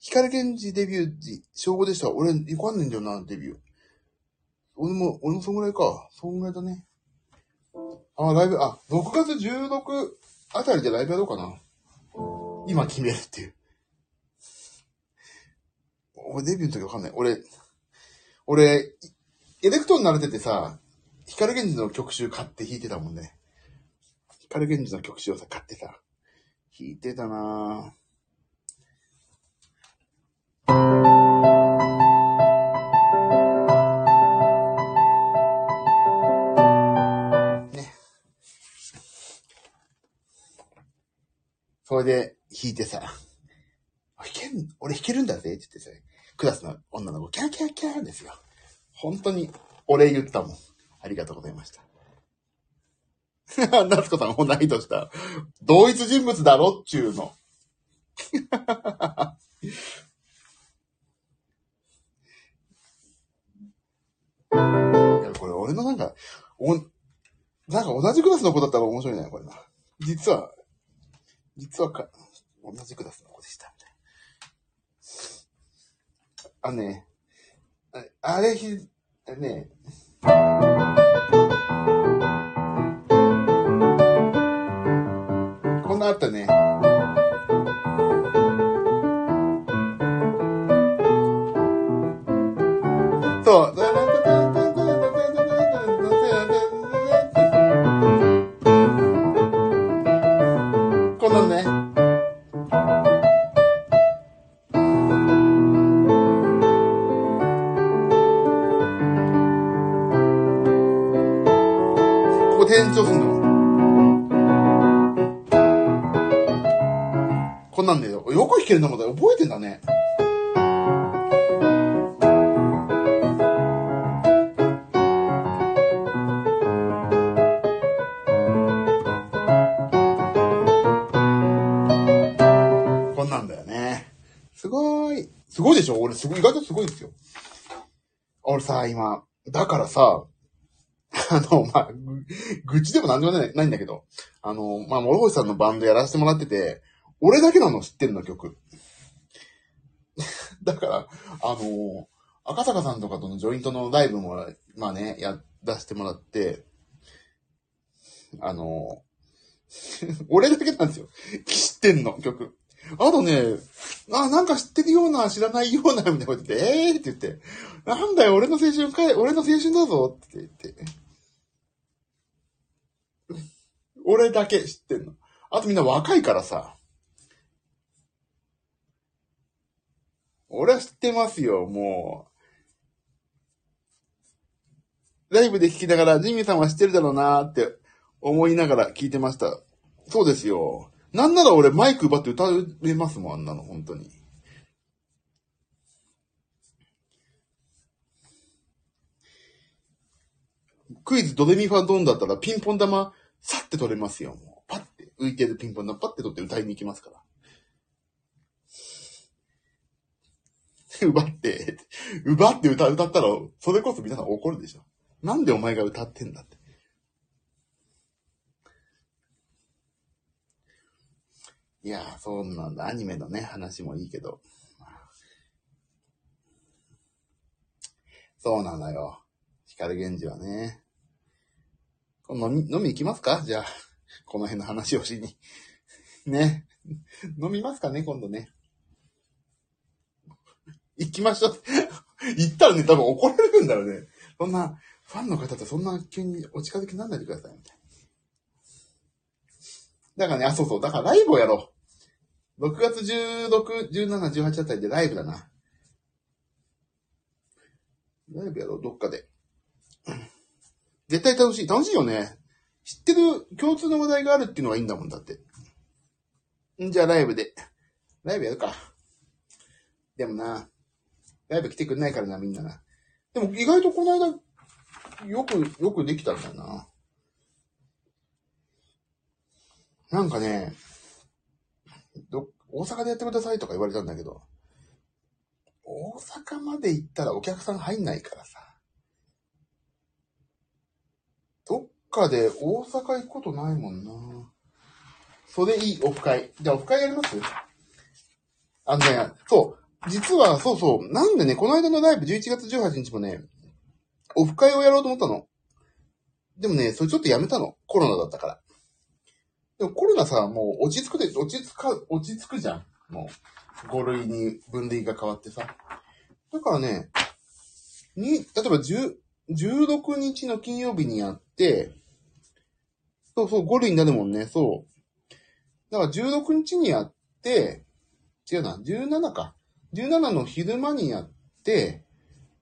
光源氏デビュー時、小5でした。俺、行かんねんだよな、デビュー。俺も、俺もそんぐらいか。そんぐらいだね。あ、ライブ、あ、6月16あたりでライブやろうかな。今決めるっていう。俺デビューの時わかんない。俺、俺、エレクトーン慣れててさ、光源氏の曲集買って弾いてたもんね。光源氏の曲集をさ、買ってさ、弾いてたなぁ。それで弾いてさ、弾けん、俺弾けるんだぜって言ってさ、クラスの女の子、キャーキャーキャーですよ。本当に、お礼言ったもん。ありがとうございました。夏子さん同い年だ。同一人物だろっちゅうの。いや、これ俺のなんか、お、なんか同じクラスの子だったら面白いね、これな。実は、実はか、同じクラスの子でした、みたいな。あのね、ああれひ、ね、こんなあったね。そう。よく弾けるのも覚えてんだね。こんなんだよね。すごーい。すごいでしょ？俺すごい、意外とすごいですよ。俺さ、今、だからさ、あの、まあ、愚痴でもなんでもないないんだけど、あの、まあ、諸星さんのバンドやらせてもらってて、俺だけなの知ってんの曲。だから、あの、赤坂さんとかとのジョイントのライブも、まあね、や、出してもらって、あの、俺だけなんですよ。知ってんの、曲。あとね、あ、なんか知ってるような、知らないような、みたいなこと言って、えーって言って、なんだよ、俺の青春かい、俺の青春だぞって言って。俺だけ知ってんの。あとみんな若いからさ。俺は知ってますよ、もう。ライブで聞きながら、ジミーさんは知ってるだろうなーって思いながら聞いてました。そうですよ。なんなら俺マイク奪って歌えますもん、あんなの、本当に。クイズドレミファドンだったらピンポン玉、さって取れますよ、もう。パッて、浮いてるピンポン玉、パッて取って歌いに行きますから。奪って、奪って歌、歌ったら、それこそ皆さん怒るでしょ。なんでお前が歌ってんだって。いやー、そうなんだ。アニメのね、話もいいけど。そうなのよ。光源氏はね。飲み、飲み行きますか？じゃあ、この辺の話をしに。ね。飲みますかね今度ね。行きましょう。行ったらね、多分怒られるんだろうね。そんな、ファンの方とそんな急にお近づきにならないでください、みたいな。だからね、あ、そうそう。だからライブをやろう。6月16、17、18あたりでライブだな。ライブやろう、どっかで。絶対楽しい。楽しいよね。知ってる共通の話題があるっていうのがいいんだもんだって。んじゃあライブで。ライブやるか。でもな、ライブ来てくんないからな、みんなな。でも意外とこの間、よく、よくできたんだよな。なんかね、ど、大阪でやってくださいとか言われたんだけど、大阪まで行ったらお客さん入んないからさ。どっかで大阪行くことないもんな。それいい、オフ会。じゃあオフ会やります？あのね、そう。実は、そうそう。なんでね、この間のライブ11月18日もね、オフ会をやろうと思ったの。でもね、それちょっとやめたの。コロナだったから。でもコロナさ、もう落ち着くで、落ち着か、落ち着くじゃん。もう、5類に分類が変わってさ。だからね、に、例えば10、16日の金曜日にやって、そうそう、5類になるもんね、そう。だから16日にやって、違うな、17か。17の昼間にやって、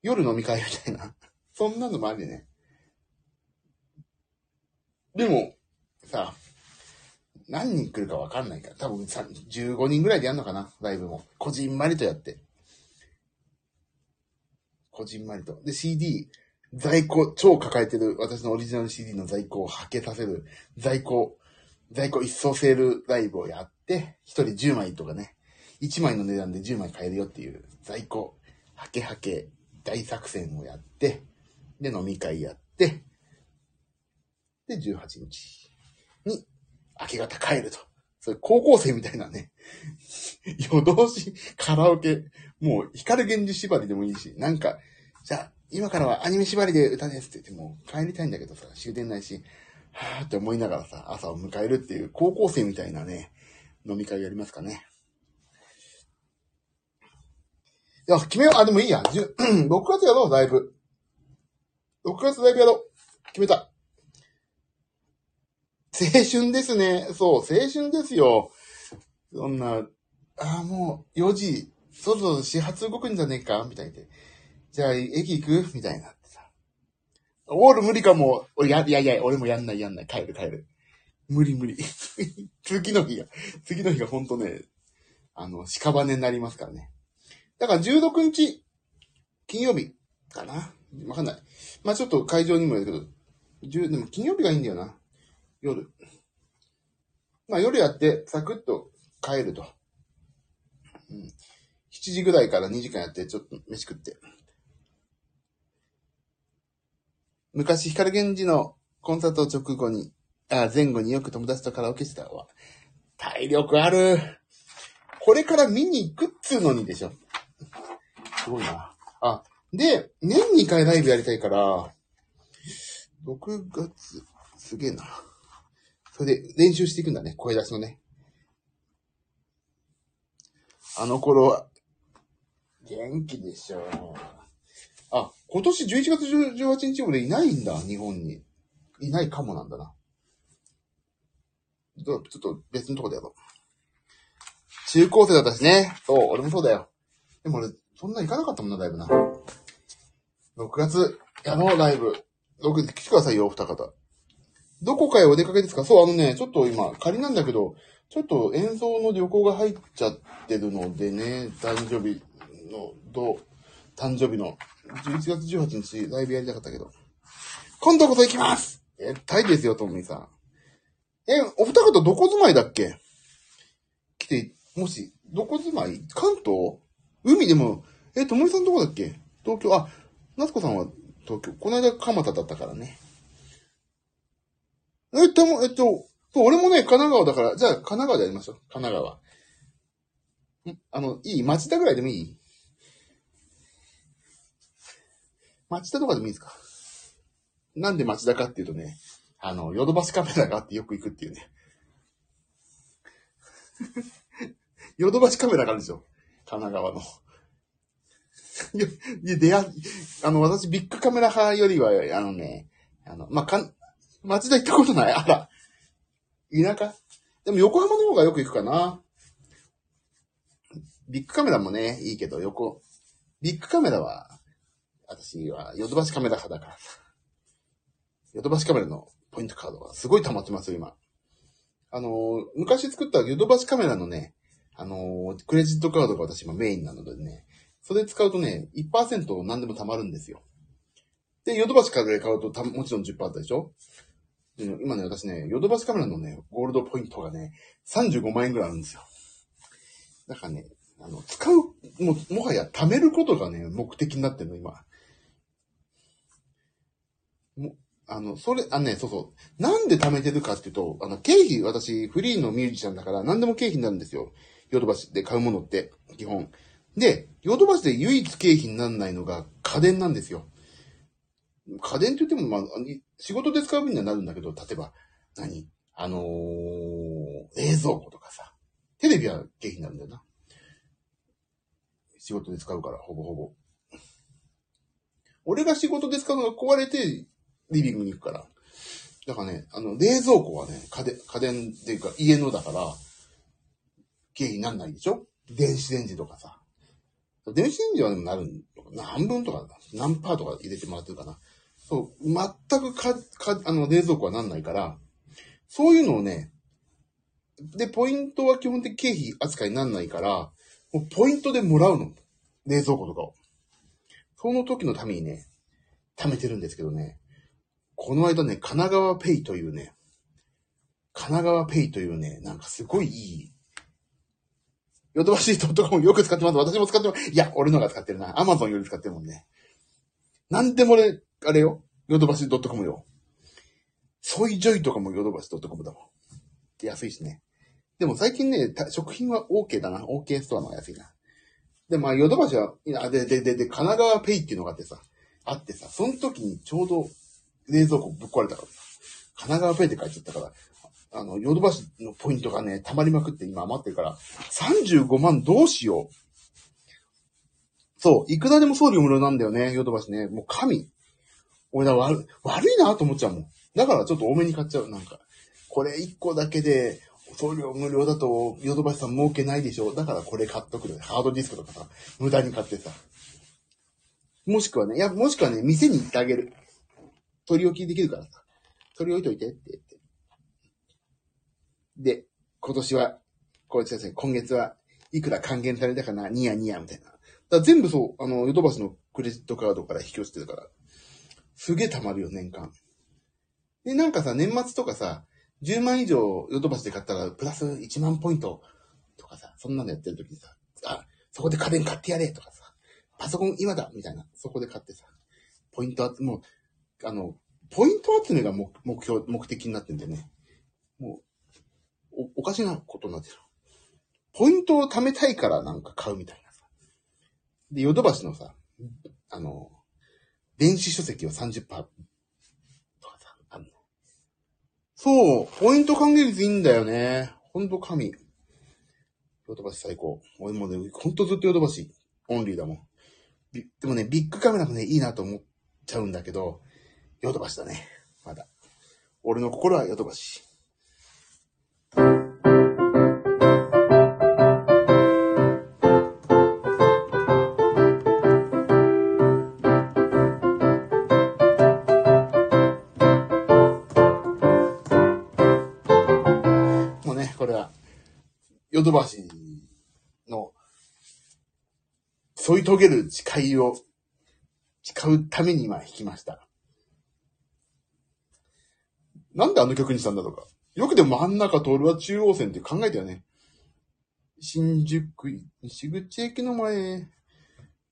夜飲み会みたいな。そんなのもありね。でも、さ、何人来るかわかんないから、多分15人ぐらいでやんのかな、ライブも。こじんまりとやって。こじんまりと。で、CD、在庫、超抱えてる、私のオリジナル CD の在庫をはけさせる、在庫、在庫一掃セールライブをやって、一人10枚とかね、1枚の値段で10枚買えるよっていう、在庫、はけはけ、大作戦をやって、で、飲み会やって、で、18日に、明け方帰ると。それ高校生みたいなね、夜通しカラオケ、もう光源氏縛りでもいいし、なんか、じゃあ、今からはアニメ縛りで歌ですって言っても、帰りたいんだけどさ、終電ないし、はぁって思いながらさ、朝を迎えるっていう高校生みたいなね、飲み会やりますかね。いや、決めよう。あ、でもいいや。6 月やろう、ライブ。6月ライブやろう。決めた。青春ですね。そう、青春ですよ。そんな、ああ、もう4時、そろそろ始発動くんじゃねえか？みたいで。じゃあ、駅行く？みたいなってさ。オール無理かも。俺や、いやいや、俺もやんないやんない。帰る帰る。無理無理。次の日が、次の日がほんとね、あの、屍になりますからね。だから16日、金曜日かなわかんない。まあちょっと会場にもよるけど、10でも金曜日がいいんだよな。夜。まあ夜やって、サクッと帰ると。うん。7時ぐらいから2時間やって、ちょっと飯食って。昔、光源氏のコンサート直後に、あ、前後によく友達とカラオケしてたわ。体力ある。これから見に行くっつうのにでしょ。すごいな。あ、で、年2回ライブやりたいから、6月、すげえな。それで練習していくんだね、声出しのね。あの頃は、元気でしょ。あ、今年11月18日俺いないんだ、日本に。いないかもなんだな。ちょっとちょっと別のとこでやろう。中高生だったしね。そう、俺もそうだよ。でも俺、そんな行かなかったもんな、ライブな。6月、やろう、ライブ。6月来てくださいよ、お二方。どこかへお出かけですか？そう、あのね、ちょっと今、仮なんだけど、ちょっと演奏の旅行が入っちゃってるのでね、誕生日の、どう、誕生日の、11月18日、ライブやりたかったけど。今度こそ行きますえ、タイですよ、トミーさん。え、お二方どこ住まいだっけ？来て、もし、どこ住まい？関東？海でも、え、ともみさんどこだっけ？東京、あ、夏子さんは東京。この間、蒲田だったからね。えっと、えっと、俺もね、神奈川だから、じゃあ神奈川でやりましょう。神奈川。ん？あの、いい？町田ぐらいでもいい？町田とかでもいいですか？なんで町田かっていうとね、あの、ヨドバシカメラがあってよく行くっていうね。ヨドバシカメラがあるんですよ。神奈川の。いや、出会、あの、私、ビッグカメラ派よりは、あのね、あの、まあ、かん、町田行ったことないあら。田舎？でも横浜の方がよく行くかな。ビッグカメラもね、いいけど、横、ビッグカメラは、私はヨドバシカメラ派だからさ。ヨドバシカメラのポイントカードがすごい溜まってますよ、今。あの、昔作ったヨドバシカメラのね、あの、クレジットカードが私今メインなのでね、それ使うとね、1%何でも貯まるんですよ。で、ヨドバシカメラ買うとたもちろん10%でしょ？で今ね、私ね、ヨドバシカメラのね、ゴールドポイントがね、35万円ぐらいあるんですよ。だからね、あの、使う、も、もはや貯めることがね、目的になってるの、今。もあの、それ、あのね、そうそう。なんで貯めてるかっていうと、あの、経費、私、フリーのミュージシャンだから、何でも経費になるんですよ。ヨドバシで買うものって、基本。で、ヨドバシで唯一経費にならないのが家電なんですよ。家電って言っても、まあ、仕事で使う分にはなるんだけど、例えば、何？あのー、冷蔵庫とかさ。テレビは経費になるんだよな。仕事で使うから、ほぼほぼ。俺が仕事で使うのが壊れて、リビングに行くから。だからね、あの、冷蔵庫はね、家電、家電っていうか家のだから、経費になんないでしょ？電子レンジとかさ。電子レンジはでもなるのかな？半分とか、何パーとか入れてもらってるかな？そう、全くか、か、あの、冷蔵庫はなんないから、そういうのをね、で、ポイントは基本的経費扱いになんないから、もうポイントでもらうの。冷蔵庫とかを。その時のためにね、貯めてるんですけどね、この間ね、神奈川ペイというね、神奈川ペイというね、なんかすごいいい、ヨドバシドットコムよく使ってます。私も使ってます。いや、俺のが使ってるな。アマゾンより使ってるもんね。なんでも俺、あれよ。ヨドバシドットコムよ。ソイジョイとかもヨドバシドットコムだもん。安いしね。でも最近ね、食品は OK だな。OK ストアの方が安いな。で、まあ、ヨドバシは、いや、で、で、で、で、神奈川ペイっていうのがあってさ、あってさ、その時にちょうど冷蔵庫ぶっ壊れたからさ、神奈川ペイって書いちゃったから、あの、ヨドバシのポイントがね、溜まりまくって今余ってるから、35万どうしよう。そう、いくらでも送料無料なんだよね、ヨドバシね。もう神。俺だ、悪、悪いなと思っちゃうもん。だからちょっと多めに買っちゃう、なんか。これ1個だけで、送料無料だと、ヨドバシさん儲けないでしょ。だからこれ買っとくのよ。ハードディスクとかさ、無駄に買ってさ。もしくはね、いや、もしくはね、店に行ってあげる。取り置きできるからさ。取り置いといてって。で、今年は、こうですね、今月はいくら還元されたかな、ニヤニヤみたいな。だ全部そう、あの、ヨドバシのクレジットカードから引き落ちてるから、すげえ貯まるよ、年間。で、なんかさ、年末とかさ、10万以上ヨドバシで買ったら、プラス1万ポイントとかさ、そんなのやってる時にさ、あ、そこで家電買ってやれとかさ、パソコン今だみたいな、そこで買ってさ、ポイントあもう、あの、ポイント集めが目目標、目的になってんだよね。お、おかしなことになってる。ポイントを貯めたいからなんか買うみたいなさ。で、ヨドバシのさ、あの、電子書籍は30%とかさ、あんの。そう、ポイント還元率いいんだよね。ほんと神。ヨドバシ最高。俺もね、ほんとずっとヨドバシオンリーだもん。でもね、ビッグカメラもね、いいなと思っちゃうんだけど、ヨドバシだね。まだ。俺の心はヨドバシ。ヨドバシの、添い遂げる誓いを誓うために今弾きました。なんであの曲にしたんだとか。よくでも真ん中通るは中央線って考えたよね。新宿、西口駅の前、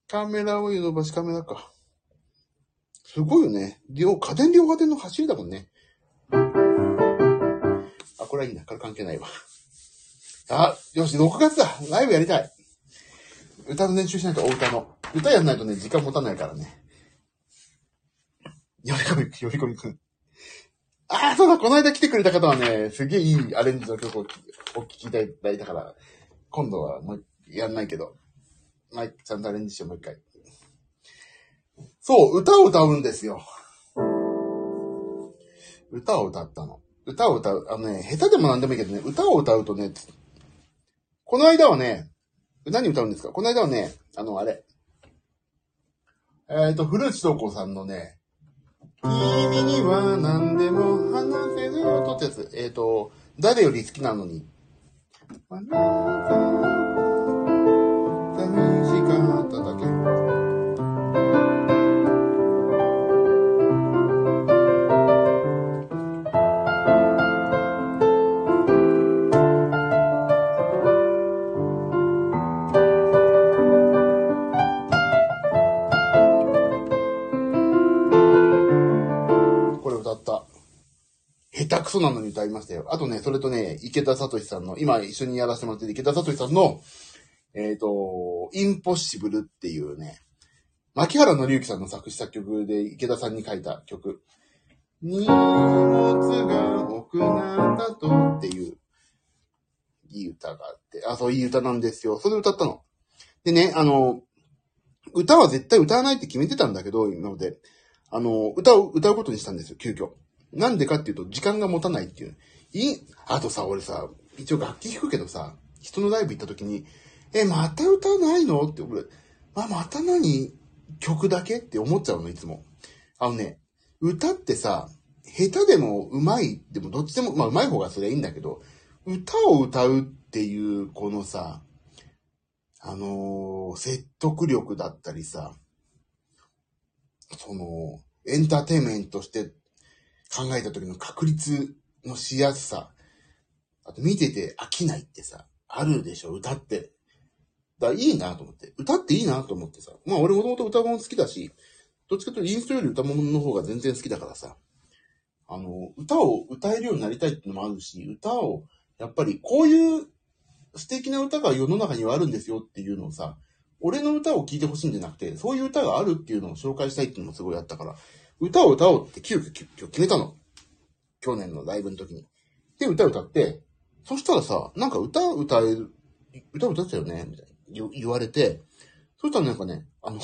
カメラをヨドバシカメラか。すごいよね。両、家電量販店の走りだもんね。あ、これはいいな。これ関係ないわ。あ、よし、6月だ。ライブやりたい。歌の練習しないと、お歌の。歌やんないとね、時間持たないからね。呼び込み、呼び込みくん。ああ、そうだ、この間来てくれた方はね、すげえいいアレンジの曲をお聴きいただいたから、今度はもうやんないけど、まあ、ちゃんとアレンジしてもう一回。そう、歌を歌うんですよ。歌を歌ったの。歌を歌う。あのね、下手でもなんでもいいけどね、歌を歌うとね、この間はね、何歌うんですか？この間はね、あの、あれ。えっ、と、古内東子さんのね、君には何でも話せるよとってやつ。えっ、と、誰より好きなのに。クソなのに歌いましたよ。あとね、それとね、池田聡さんの、今一緒にやらせてもらってる池田聡さんの、えっ、と、インポッシブルっていうね、牧原紀之さんの作詞作曲で池田さんに書いた曲。荷物が多くなったとっていう、いい歌があって、あ、そう、いい歌なんですよ。それ歌ったの。でね、あの、歌は絶対歌わないって決めてたんだけど、今まで。あの、歌を歌うことにしたんですよ、急遽。なんでかっていうと、時間が持たないっていう。いい、あとさ、俺さ、一応楽器弾くけどさ、人のライブ行った時に、え、また歌ないの？って、俺、あ、また何？曲だけって思っちゃうの、いつも。あのね、歌ってさ、下手でも上手い、でもどっちでも、まあ上手い方がそれはいいんだけど、歌を歌うっていう、このさ、あのー説得力だったりさ、その、エンターテイメントして考えた時の確率のしやすさ、あと見てて飽きないってさ、あるでしょ、歌って。だからいいなと思って。歌っていいなと思ってさ。まあ俺もともと歌物好きだし、どっちかというとインストより歌物の方が全然好きだからさ。あの、歌を歌えるようになりたいってのもあるし、歌を、やっぱりこういう素敵な歌が世の中にはあるんですよっていうのをさ、俺の歌を聴いてほしいんじゃなくて、そういう歌があるっていうのを紹介したいっていうのもすごいあったから、歌を歌おうって急遽決めたの。去年のライブの時に。で、歌歌って、そしたらさ、なんか歌歌える、歌歌ってたよねみたいな言われて、そしたらなんかね、あの、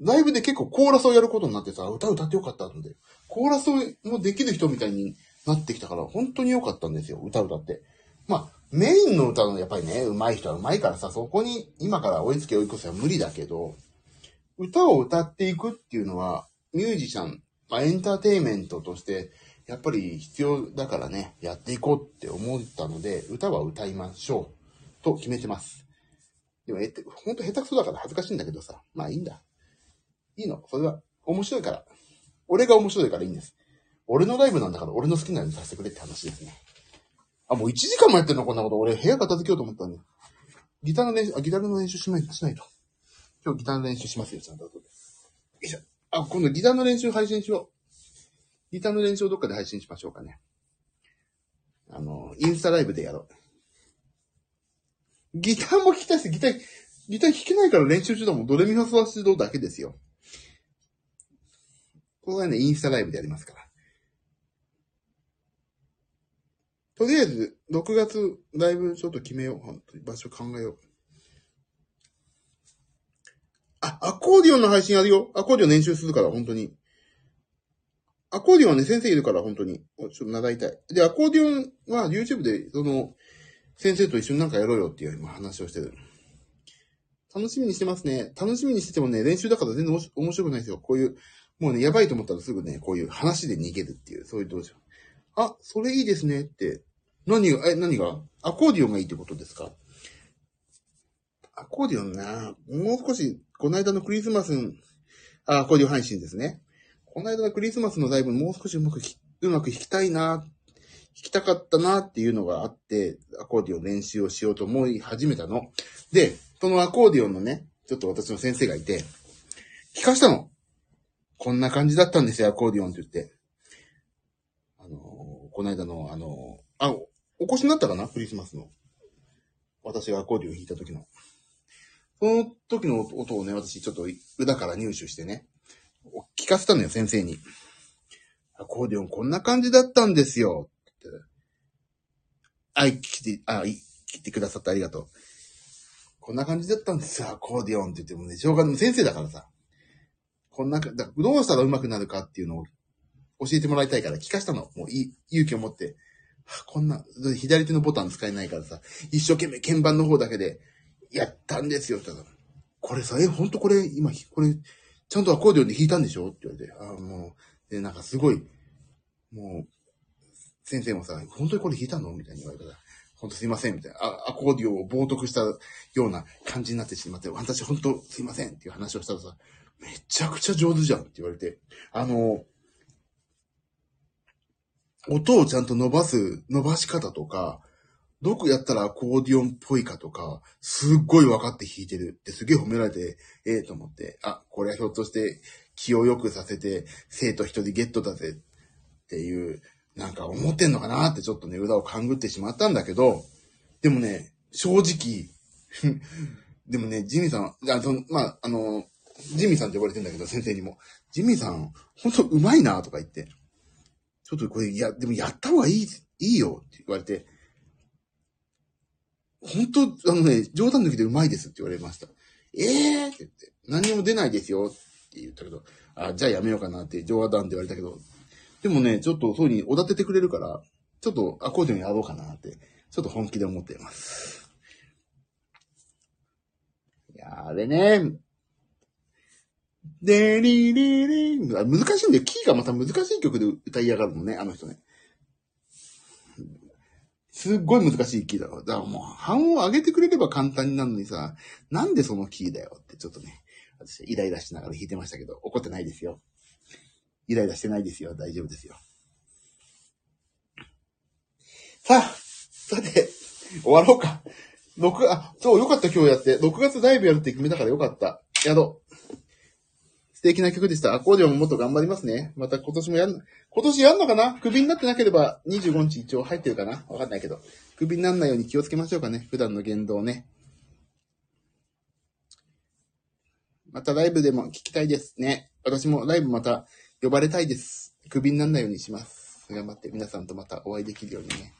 ライブで結構コーラスをやることになってさ、歌歌ってよかったんで、コーラスもできる人みたいになってきたから、本当に良かったんですよ、歌歌って。まあ、メインの歌のやっぱりね、上手い人は上手いからさ、そこに今から追いつけ追い越せは無理だけど、歌を歌っていくっていうのは、ミュージシャン、まあ、エンターテイメントとして、やっぱり必要だからね、やっていこうって思ったので、歌は歌いましょう、と決めてます。でも、えって、ほんと下手くそだから恥ずかしいんだけどさ、まあいいんだ。いいの、それは、面白いから。俺が面白いからいいんです。俺のライブなんだから俺の好きなようにさせてくれって話ですね。あ、もう1時間もやってんの？こんなこと。俺部屋片付けようと思ったんで。ギターの練習、あ、ギターの練習しないしないと。今日ギターの練習しますよ、ちゃんと。よいしょ。あ、今度ギターの練習配信しよう。ギターの練習をどっかで配信しましょうかね。あの、インスタライブでやろう。ギターも弾きたいです。ギター、ギター弾けないから練習中だもん。ドレミファソラシドだけですよ。これはね、インスタライブでやりますから。とりあえず、6月、ライブちょっと決めよう。本当に場所考えよう。あ、アコーディオンの配信やるよ。アコーディオン練習するから、本当に。アコーディオンはね、先生いるから、本当に。ちょっと習いたい。で、アコーディオンは YouTube で、その、先生と一緒になんかやろうよっていう今話をしてる。楽しみにしてますね。楽しみにしててもね、練習だから全然面白くないですよ。こういう、もうね、やばいと思ったらすぐね、こういう話で逃げるっていう、そういうどうしよう。あ、それいいですねって。何が、え、何が？アコーディオンがいいってことですか？アコーディオンなもう少し、この間のクリスマスの、あ、アコーディオン配信ですね。この間のクリスマスのライブもう少しうまく、うまく弾きたいな、弾きたかったなっていうのがあって、アコーディオン練習をしようと思い始めたの。で、そのアコーディオンのね、ちょっと私の先生がいて、聞かしたの。こんな感じだったんですよ、アコーディオンって言って。あの、この間の、あの、あ、お越しになったかなクリスマスの。私がアコーディオン弾いた時の。その時の音をね、私ちょっと裏から入手してね、聞かせたのよ、先生に。アコーディオンこんな感じだったんですよ。って言ってあ、聞いて、あ、い聞いてくださってありがとう。こんな感じだったんですよ、アコーディオンって言ってもね、しょうがない。先生だからさ。こんな、だどうしたら上手くなるかっていうのを教えてもらいたいから聞かしたの。もうい勇気を持って。こんな、左手のボタン使えないからさ、一生懸命鍵盤の方だけでやったんですよ。って言ったらこれさ、え、ほんとこれ、今、これ、ちゃんとアコーディオンで弾いたんでしょ？って言われて、ああ、もう、で、なんかすごい、もう、先生もさ、本当にこれ弾いたの？みたいに言われたら、本当すいません、みたいな。あアコーディオンを冒涜したような感じになってしまって、私本当すいませんっていう話をしたらさ、めちゃくちゃ上手じゃんって言われて、あの、音をちゃんと伸ばす、伸ばし方とか、どこやったらアコーディオンっぽいかとか、すっごい分かって弾いてるってすげえ褒められて、ええと思って、あ、これはひょっとして気を良くさせて生徒一人ゲットだぜっていうなんか思ってんのかなってちょっとね、裏を勘ぐってしまったんだけど、でもね、正直、でもね、ジミーさん、あそのまあ、あの、ジミーさんって呼ばれてんだけど、先生にも。ジミーさん、ほんとうまいなとか言って。ちょっとこれ、いや、でもやった方がいい、いいよって言われて。本当あのね、冗談抜きでうまいですって言われました。ええー、って言って、何も出ないですよって言ったけど、あ、じゃあやめようかなって冗談って言われたけど、でもね、ちょっとそういう風におだててくれるから、ちょっとアコーディオンやろうかなって、ちょっと本気で思っています。いやあれね、でりりり難しいんだよ。キーがまた難しい曲で歌いやがるのね、あの人ね。すっごい難しいキーだろ。だからもう、半音上げてくれれば簡単になるのにさ、なんでそのキーだよってちょっとね、私イライラしながら弾いてましたけど、怒ってないですよ。イライラしてないですよ。大丈夫ですよ。さあ、さて、終わろうか。6、あ、そう、よかった今日やって。6月ライブやるって決めたからよかった。やろう。素敵な曲でした。アコーディオンももっと頑張りますね。また今年もやん、今年やんのかな？クビになってなければ25日一応入ってるかな？わかんないけど。クビにならないように気をつけましょうかね。普段の言動ね。またライブでも聞きたいですね。私もライブまた呼ばれたいです。クビにならないようにします。頑張って皆さんとまたお会いできるようにね。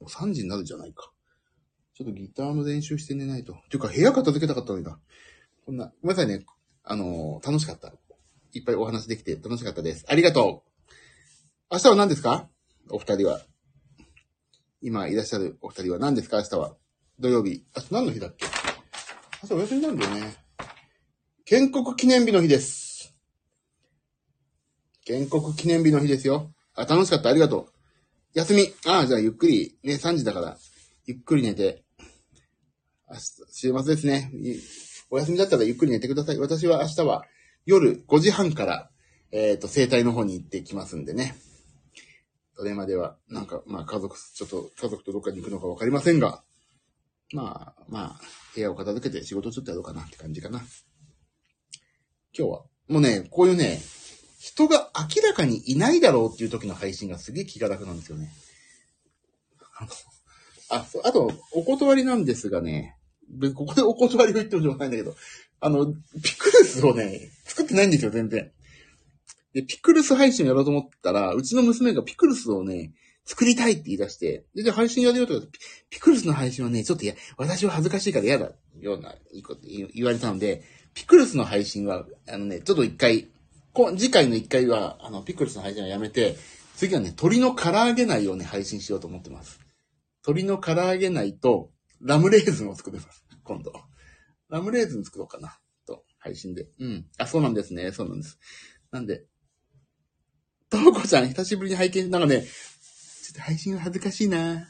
もう3時になるじゃないか。ちょっとギターの練習して寝ないと。ていうか部屋片付けたかったのにな。こんな、ごめんなさいね。あの、楽しかった。いっぱいお話できて楽しかったです。ありがとう。明日は何ですか？お二人は。今いらっしゃるお二人は何ですか？明日は。土曜日。明日何の日だっけ？明日お休みなんだよね。建国記念日の日です。建国記念日の日ですよ。あ、楽しかった。ありがとう。休み。ああ、じゃあゆっくり。ね、3時だから。ゆっくり寝て。明日、週末ですね。お休みだったらゆっくり寝てください。私は明日は夜5時半から、えっ、ー、と、生体の方に行ってきますんでね。それまでは、なんか、まあ家族、ちょっと家族とどっかに行くのかわかりませんが、まあ、まあ、部屋を片付けて仕事ちょっとやろうかなって感じかな。今日は、もうね、こういうね、人が明らかにいないだろうっていう時の配信がすげえ気が楽なんですよね。あ、あと、お断りなんですがね、ここでお断りを言ってもしょうがないんだけど、あの、ピクルスをね、作ってないんですよ、全然。で、ピクルス配信をやろうと思ったら、うちの娘がピクルスをね、作りたいって言い出して、で、配信やるよとか、ピクルスの配信はね、ちょっとや、私は恥ずかしいから嫌だ、ような、いいこと言われたので、ピクルスの配信は、あのね、ちょっと一回、次回の一回は、あの、ピクルスの配信はやめて、次はね、鶏の唐揚げ内をね、配信しようと思ってます。鶏の唐揚げ内と、ラムレーズンを作ります。今度。ラムレーズン作ろうかな。と、配信で。うん。あ、そうなんですね。そうなんです。なんで、ともこちゃん、久しぶりに拝見、なんかね、ちょっと配信は恥ずかしいな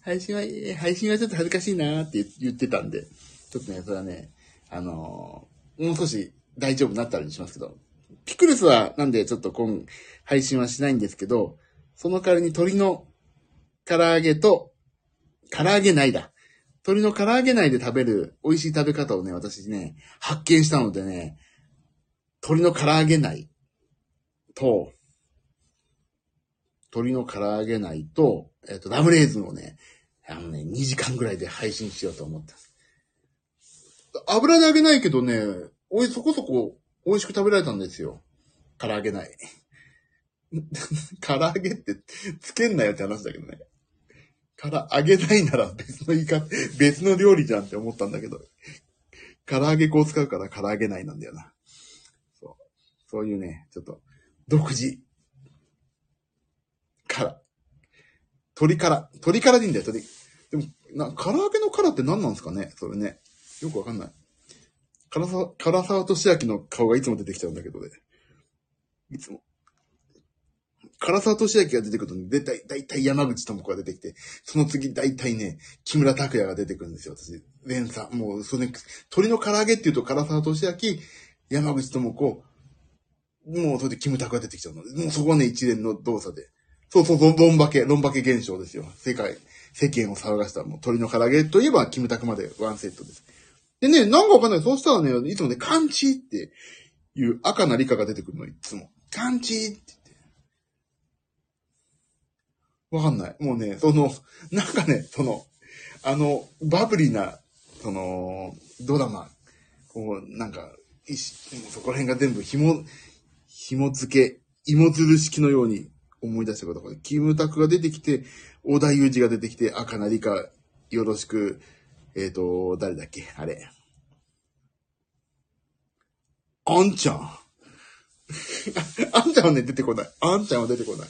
配信は、配信はちょっと恥ずかしいなって言ってたんで、ちょっとね、それはね、あのー、もう少し大丈夫になったらにしますけど、ピクルスは、なんでちょっと今、配信はしないんですけど、その代わりに鶏の唐揚げと、唐揚げないだ。鶏の唐揚げ内で食べる美味しい食べ方をね、私ね、発見したのでね、鶏の唐揚げ内と、鶏の唐揚げ内と、えっ、と、ラムレーズンをね、あのね、2時間ぐらいで配信しようと思ってます。油で揚げないけどね、おい、そこそこ美味しく食べられたんですよ。唐揚げない。唐揚げってつけんなよって話だけどね。から揚げないなら別の言い方、別の料理じゃんって思ったんだけど、唐揚げ粉を使うから唐揚げないなんだよな。そう。そういうね、ちょっと、独自。から。鶏から。鶏からでいいんだよ、鶏。でも、な、唐揚げの辛って何なんですかね？それね。よくわかんない。唐沢、唐沢俊明の顔がいつも出てきちゃうんだけどね。いつも。唐沢俊明が出てくると、ね、だいだいたい山口智子が出てきて、その次だいたいね、木村拓哉が出てくるんですよ、私。連鎖。もう、それ、鳥の唐揚げって言うと唐沢俊明、山口智子、もうそれでキムタクが出てきちゃうの、もうそこはね、一連の動作で。そうそう、ロンバケ、ロンバケ現象ですよ。世界、世間を騒がしたもう鳥の唐揚げといえば、キムタクまでワンセットです。でね、なんかわかんない。そうしたらね、いつもね、カンチーっていう赤な理科が出てくるの、いつも。カンチってわかんない。もうね、その、なんかね、その、あの、バブリーな、その、ドラマ、こう、なんか、いしそこら辺が全部紐、紐付け、芋づる式のように思い出したことが、キムタクが出てきて、小田裕二が出てきて、赤なりか、よろしく、えっ、と、誰だっけ？あれ。あんちゃん。あんちゃんはね、出てこない。あんちゃんは出てこない。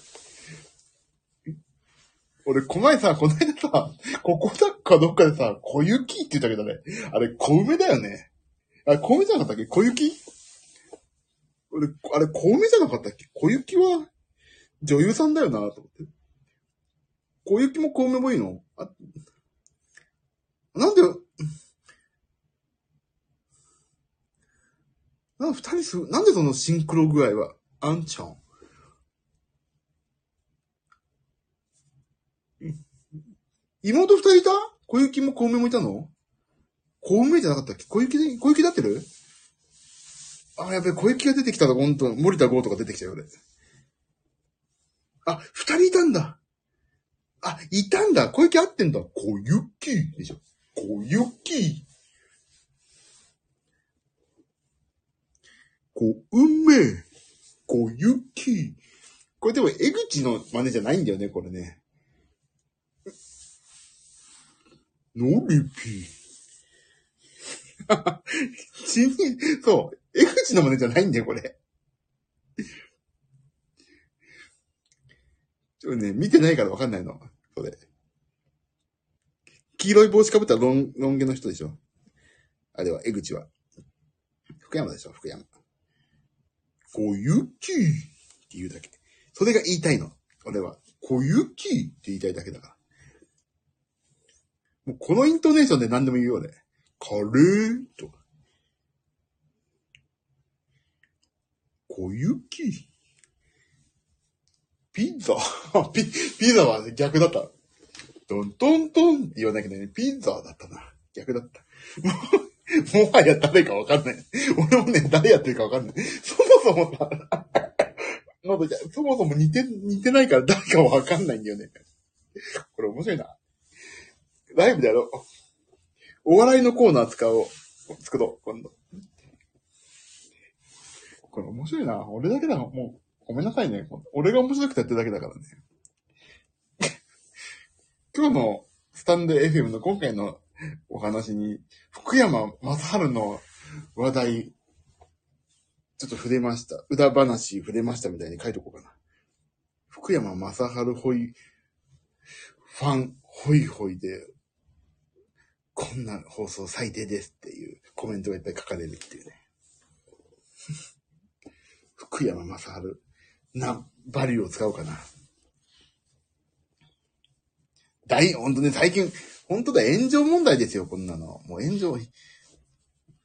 俺、この前さ、この間さ、ここだかどっかでさ、小雪って言ったけどね。あれ、小梅だよね。あれ、小梅じゃなかったっけ？小雪？俺、あれ、小梅じゃなかったっけ？小雪は、女優さんだよな、と思って。小雪も小梅もいいの？あ、なんで、なん二人す、なんでそのシンクロ具合は、あんちゃん。妹二人いた？小雪も小梅もいたの？小梅じゃなかったっけ？小雪で、小雪だってる？あ、やべえ、小雪が出てきたら、ほんと、森田剛とか出てきちゃうよ、俺。あ、二人いたんだ。あ、いたんだ。小雪合ってんだ。小雪でしょ。小雪。小梅。小雪。これでも、江口の真似じゃないんだよね、これね。のりぴー。ちに、そう。江口の真似じゃないんだよ、これ。ちょっとね、見てないからわかんないの。それ。黄色い帽子かぶったロン、ロン毛の人でしょ。あれは、江口は。福山でしょ、福山。小雪って言うだけ。それが言いたいの。俺は。小雪って言いたいだけだから。もうこのイントネーションで何でも言うよね。カレーとか。小雪ピザ ピ、ピザは逆だった。トントントンって言わなきゃね、ピザだったな。逆だった。も、はや誰かわかんない。俺もね、誰やってるかわかんない。そもそもさ、そもそも似て、似てないから誰かわかんないんだよね。これ面白いな。ライブでやろう。お笑いのコーナー使おう。作ろう、今度。これ面白いな。俺だけだ、もう、ごめんなさいね。俺が面白くてやってるだけだからね。今日のスタンド FM の今回のお話に、福山雅治の話題、ちょっと触れました。歌話触れましたみたいに書いとこうかな。福山雅治ほい、ファン、ホイホイで、こんな放送最低ですっていうコメントがいっぱい書かれるっていうね。福山雅治、な、バリューを使おうかな。大、ほんとね、最近、本当だ、炎上問題ですよ、こんなの。もう炎上、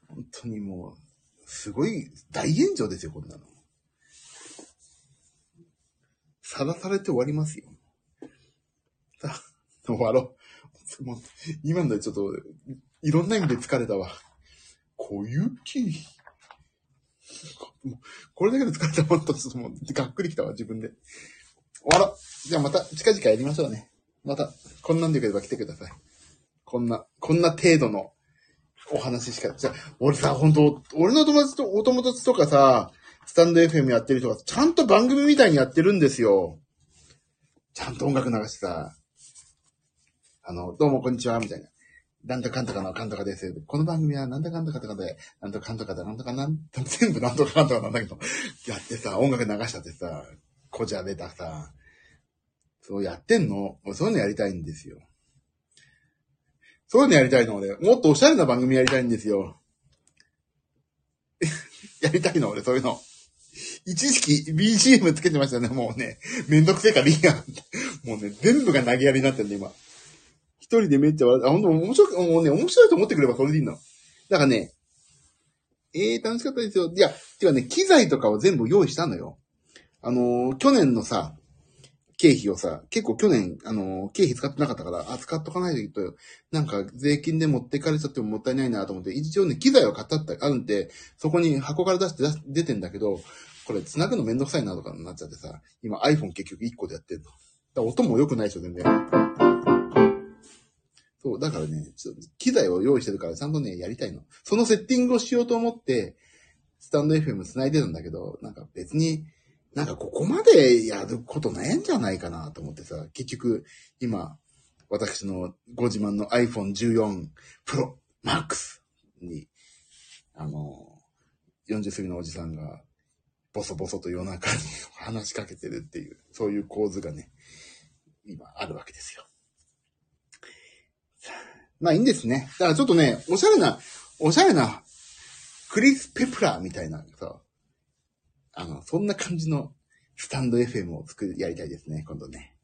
本当にもう、すごい、大炎上ですよ、こんなの。さらされて終わりますよ。さあ、終わろう。もう今のでちょっと、いろんな意味で疲れたわ。小雪？もうこれだけで疲れたもんと、ちょっともう、がっくりきたわ、自分で。終わろ。じゃあまた、近々やりましょうね。また、こんなんでよければ来てください。こんな、こんな程度のお話しか。じゃあ、俺さ、本当俺の友達と、お友達とかさ、スタンド FM やってる人が、ちゃんと番組みたいにやってるんですよ。ちゃんと音楽流してさ、あの、どうもこんにちは、みたいな。なんとかんとかのかんとかです。この番組はなんとかんとかとかで、なんとかんとかで、なんとかなん、全部なんとかかんとかなんだけど、やってさ、音楽流しちゃってさ、こじゃれたさ、そうやってんの？俺そういうのやりたいんですよ。そういうのやりたいの？俺。もっとおしゃれな番組やりたいんですよ。やりたいの？俺、そういうの。一時期 BGM つけてましたね。もうね、めんどくせえからいいや。もうね、全部が投げやりになってんね、今。一人でめっちゃ笑って、あ、ほんと面白く、もうね、面白いと思ってくればそれでいいの。だからね、ええー、楽しかったですよ。いや、てかね、機材とかを全部用意したのよ。あのー去年のさ、経費をさ、結構去年、あのー経費使ってなかったから、あ、使っとかないと、なんか税金で持ってかれちゃってももったいないなと思って、一応ね、機材を買ったってあるんで、そこに箱から出して出出てんだけど、これ繋ぐのめんどくさいなとかになっちゃってさ、今 iPhone 結局1個でやってんの。だ音も良くないでしょ、全然。そう、だからね、ちょ機材を用意してるからちゃんとね、やりたいの。そのセッティングをしようと思って、スタンド FM 繋いでるんだけど、なんか別に、なんかここまでやることないんじゃないかなと思ってさ、結局、今、私のご自慢の iPhone 14 Pro Max に、あの、40過ぎのおじさんが、ボソボソと夜中に話しかけてるっていう、そういう構図がね、今あるわけですよ。まあいいんですね。だからちょっとね、おしゃれな、おしゃれな、クリス・ペプラーみたいなさ、あの、そんな感じのスタンド FM を作り、やりたいですね、今度ね。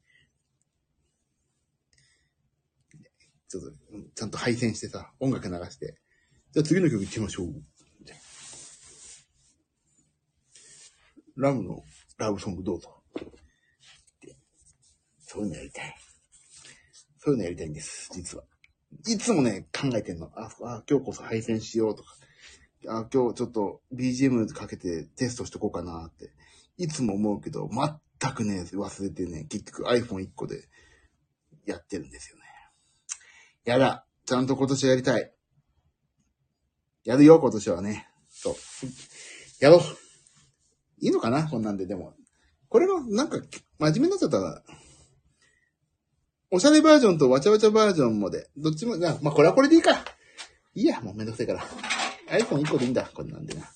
ちょっと、ちゃんと配線してさ、音楽流して、じゃあ次の曲行ってみましょう。ラムのラブソングどうぞ。そういうのやりたい。そういうのやりたいんです、実は。いつもね、考えてんの。あ、あ今日こそ配線しようとか。あ、今日ちょっと BGM かけてテストしとこうかなって。いつも思うけど、全くね、忘れてね、結局 iPhone1 個でやってるんですよね。やだ。ちゃんと今年やりたい。やるよ、今年はね。そう。やろう。いいのかなこんなんで、でも。これも、なんか、真面目になっちゃったら、おしゃれバージョンとわちゃわちゃバージョンもで、どっちも、まあ、これはこれでいいか。いいや、もうめんどくせえから。iPhone1 個でいいんだ、こんなんでな。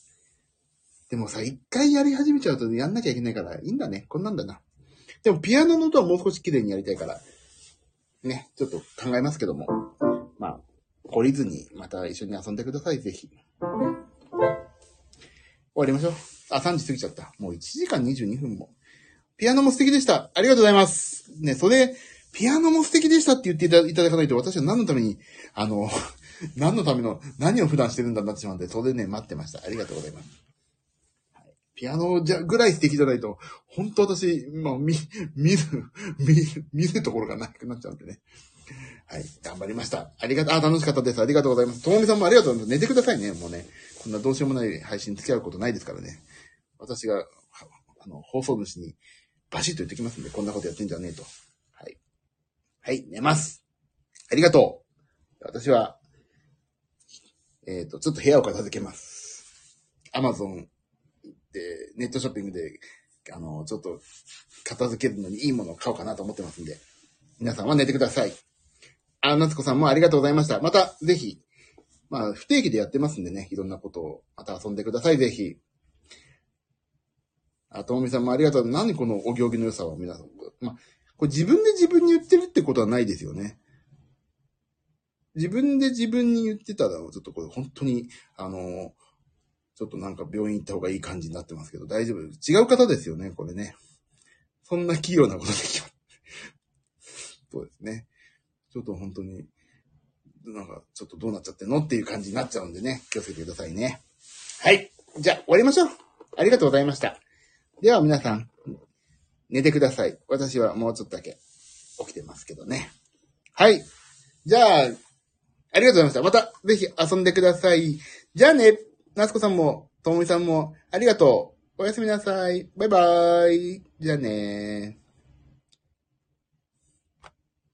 でもさ、一回やり始めちゃうとやんなきゃいけないから、いいんだね。こんなんだな。でも、ピアノの音はもう少し綺麗にやりたいから、ね、ちょっと考えますけども。まあ、懲りずに、また一緒に遊んでください、ぜひ。終わりましょう。あ、3時過ぎちゃった。もう1時間22分も。ピアノも素敵でした。ありがとうございます。ね、それ、ピアノも素敵でしたって言っていただかないと、私は何のために、あの、何のための、何を普段してるんだなってしまうんで、それね、待ってました。ありがとうございます。はい、ピアノじゃ、ぐらい素敵じゃないと、本当私、まあ、見、見る、見る、見るところがなくなっちゃうんでね。はい。頑張りました。ありがと、あ、楽しかったです。ありがとうございます。ともみさんもありがとうございます。寝てくださいね。もうね。こんなどうしようもない配信付き合うことないですからね。私が、あの、放送主にバシッと言ってきますんで、こんなことやってんじゃねえと。はい、寝ます。ありがとう。私は、えっ、ー、と、ちょっと部屋を片付けます。アマゾンで、ネットショッピングで、あの、ちょっと片付けるのにいいものを買おうかなと思ってますんで、皆さんは寝てください。あ、夏子さんもありがとうございました。また、ぜひ、まあ、不定期でやってますんでね、いろんなことを、また遊んでください、ぜひ。あ、ともみさんもありがとう。何このお行儀の良さは皆さん。まあ、これ自分で自分に言ってるってことはないですよね。自分で自分に言ってたら、ちょっとこれ本当に、あの、ちょっとなんか病院行った方がいい感じになってますけど、大丈夫？違う方ですよね、これね。そんな器用なことできます。そうですね。ちょっと本当に、なんか、ちょっとどうなっちゃってんのっていう感じになっちゃうんでね、気をつけてくださいね。はい。じゃあ、終わりましょう。ありがとうございました。では皆さん、寝てください。私はもうちょっとだけ起きてますけどね。はい。じゃあ、ありがとうございました。また、ぜひ遊んでください。じゃあね、ナスコさんも、ともみさんも、ありがとう。おやすみなさい。バイバーイ。じゃあね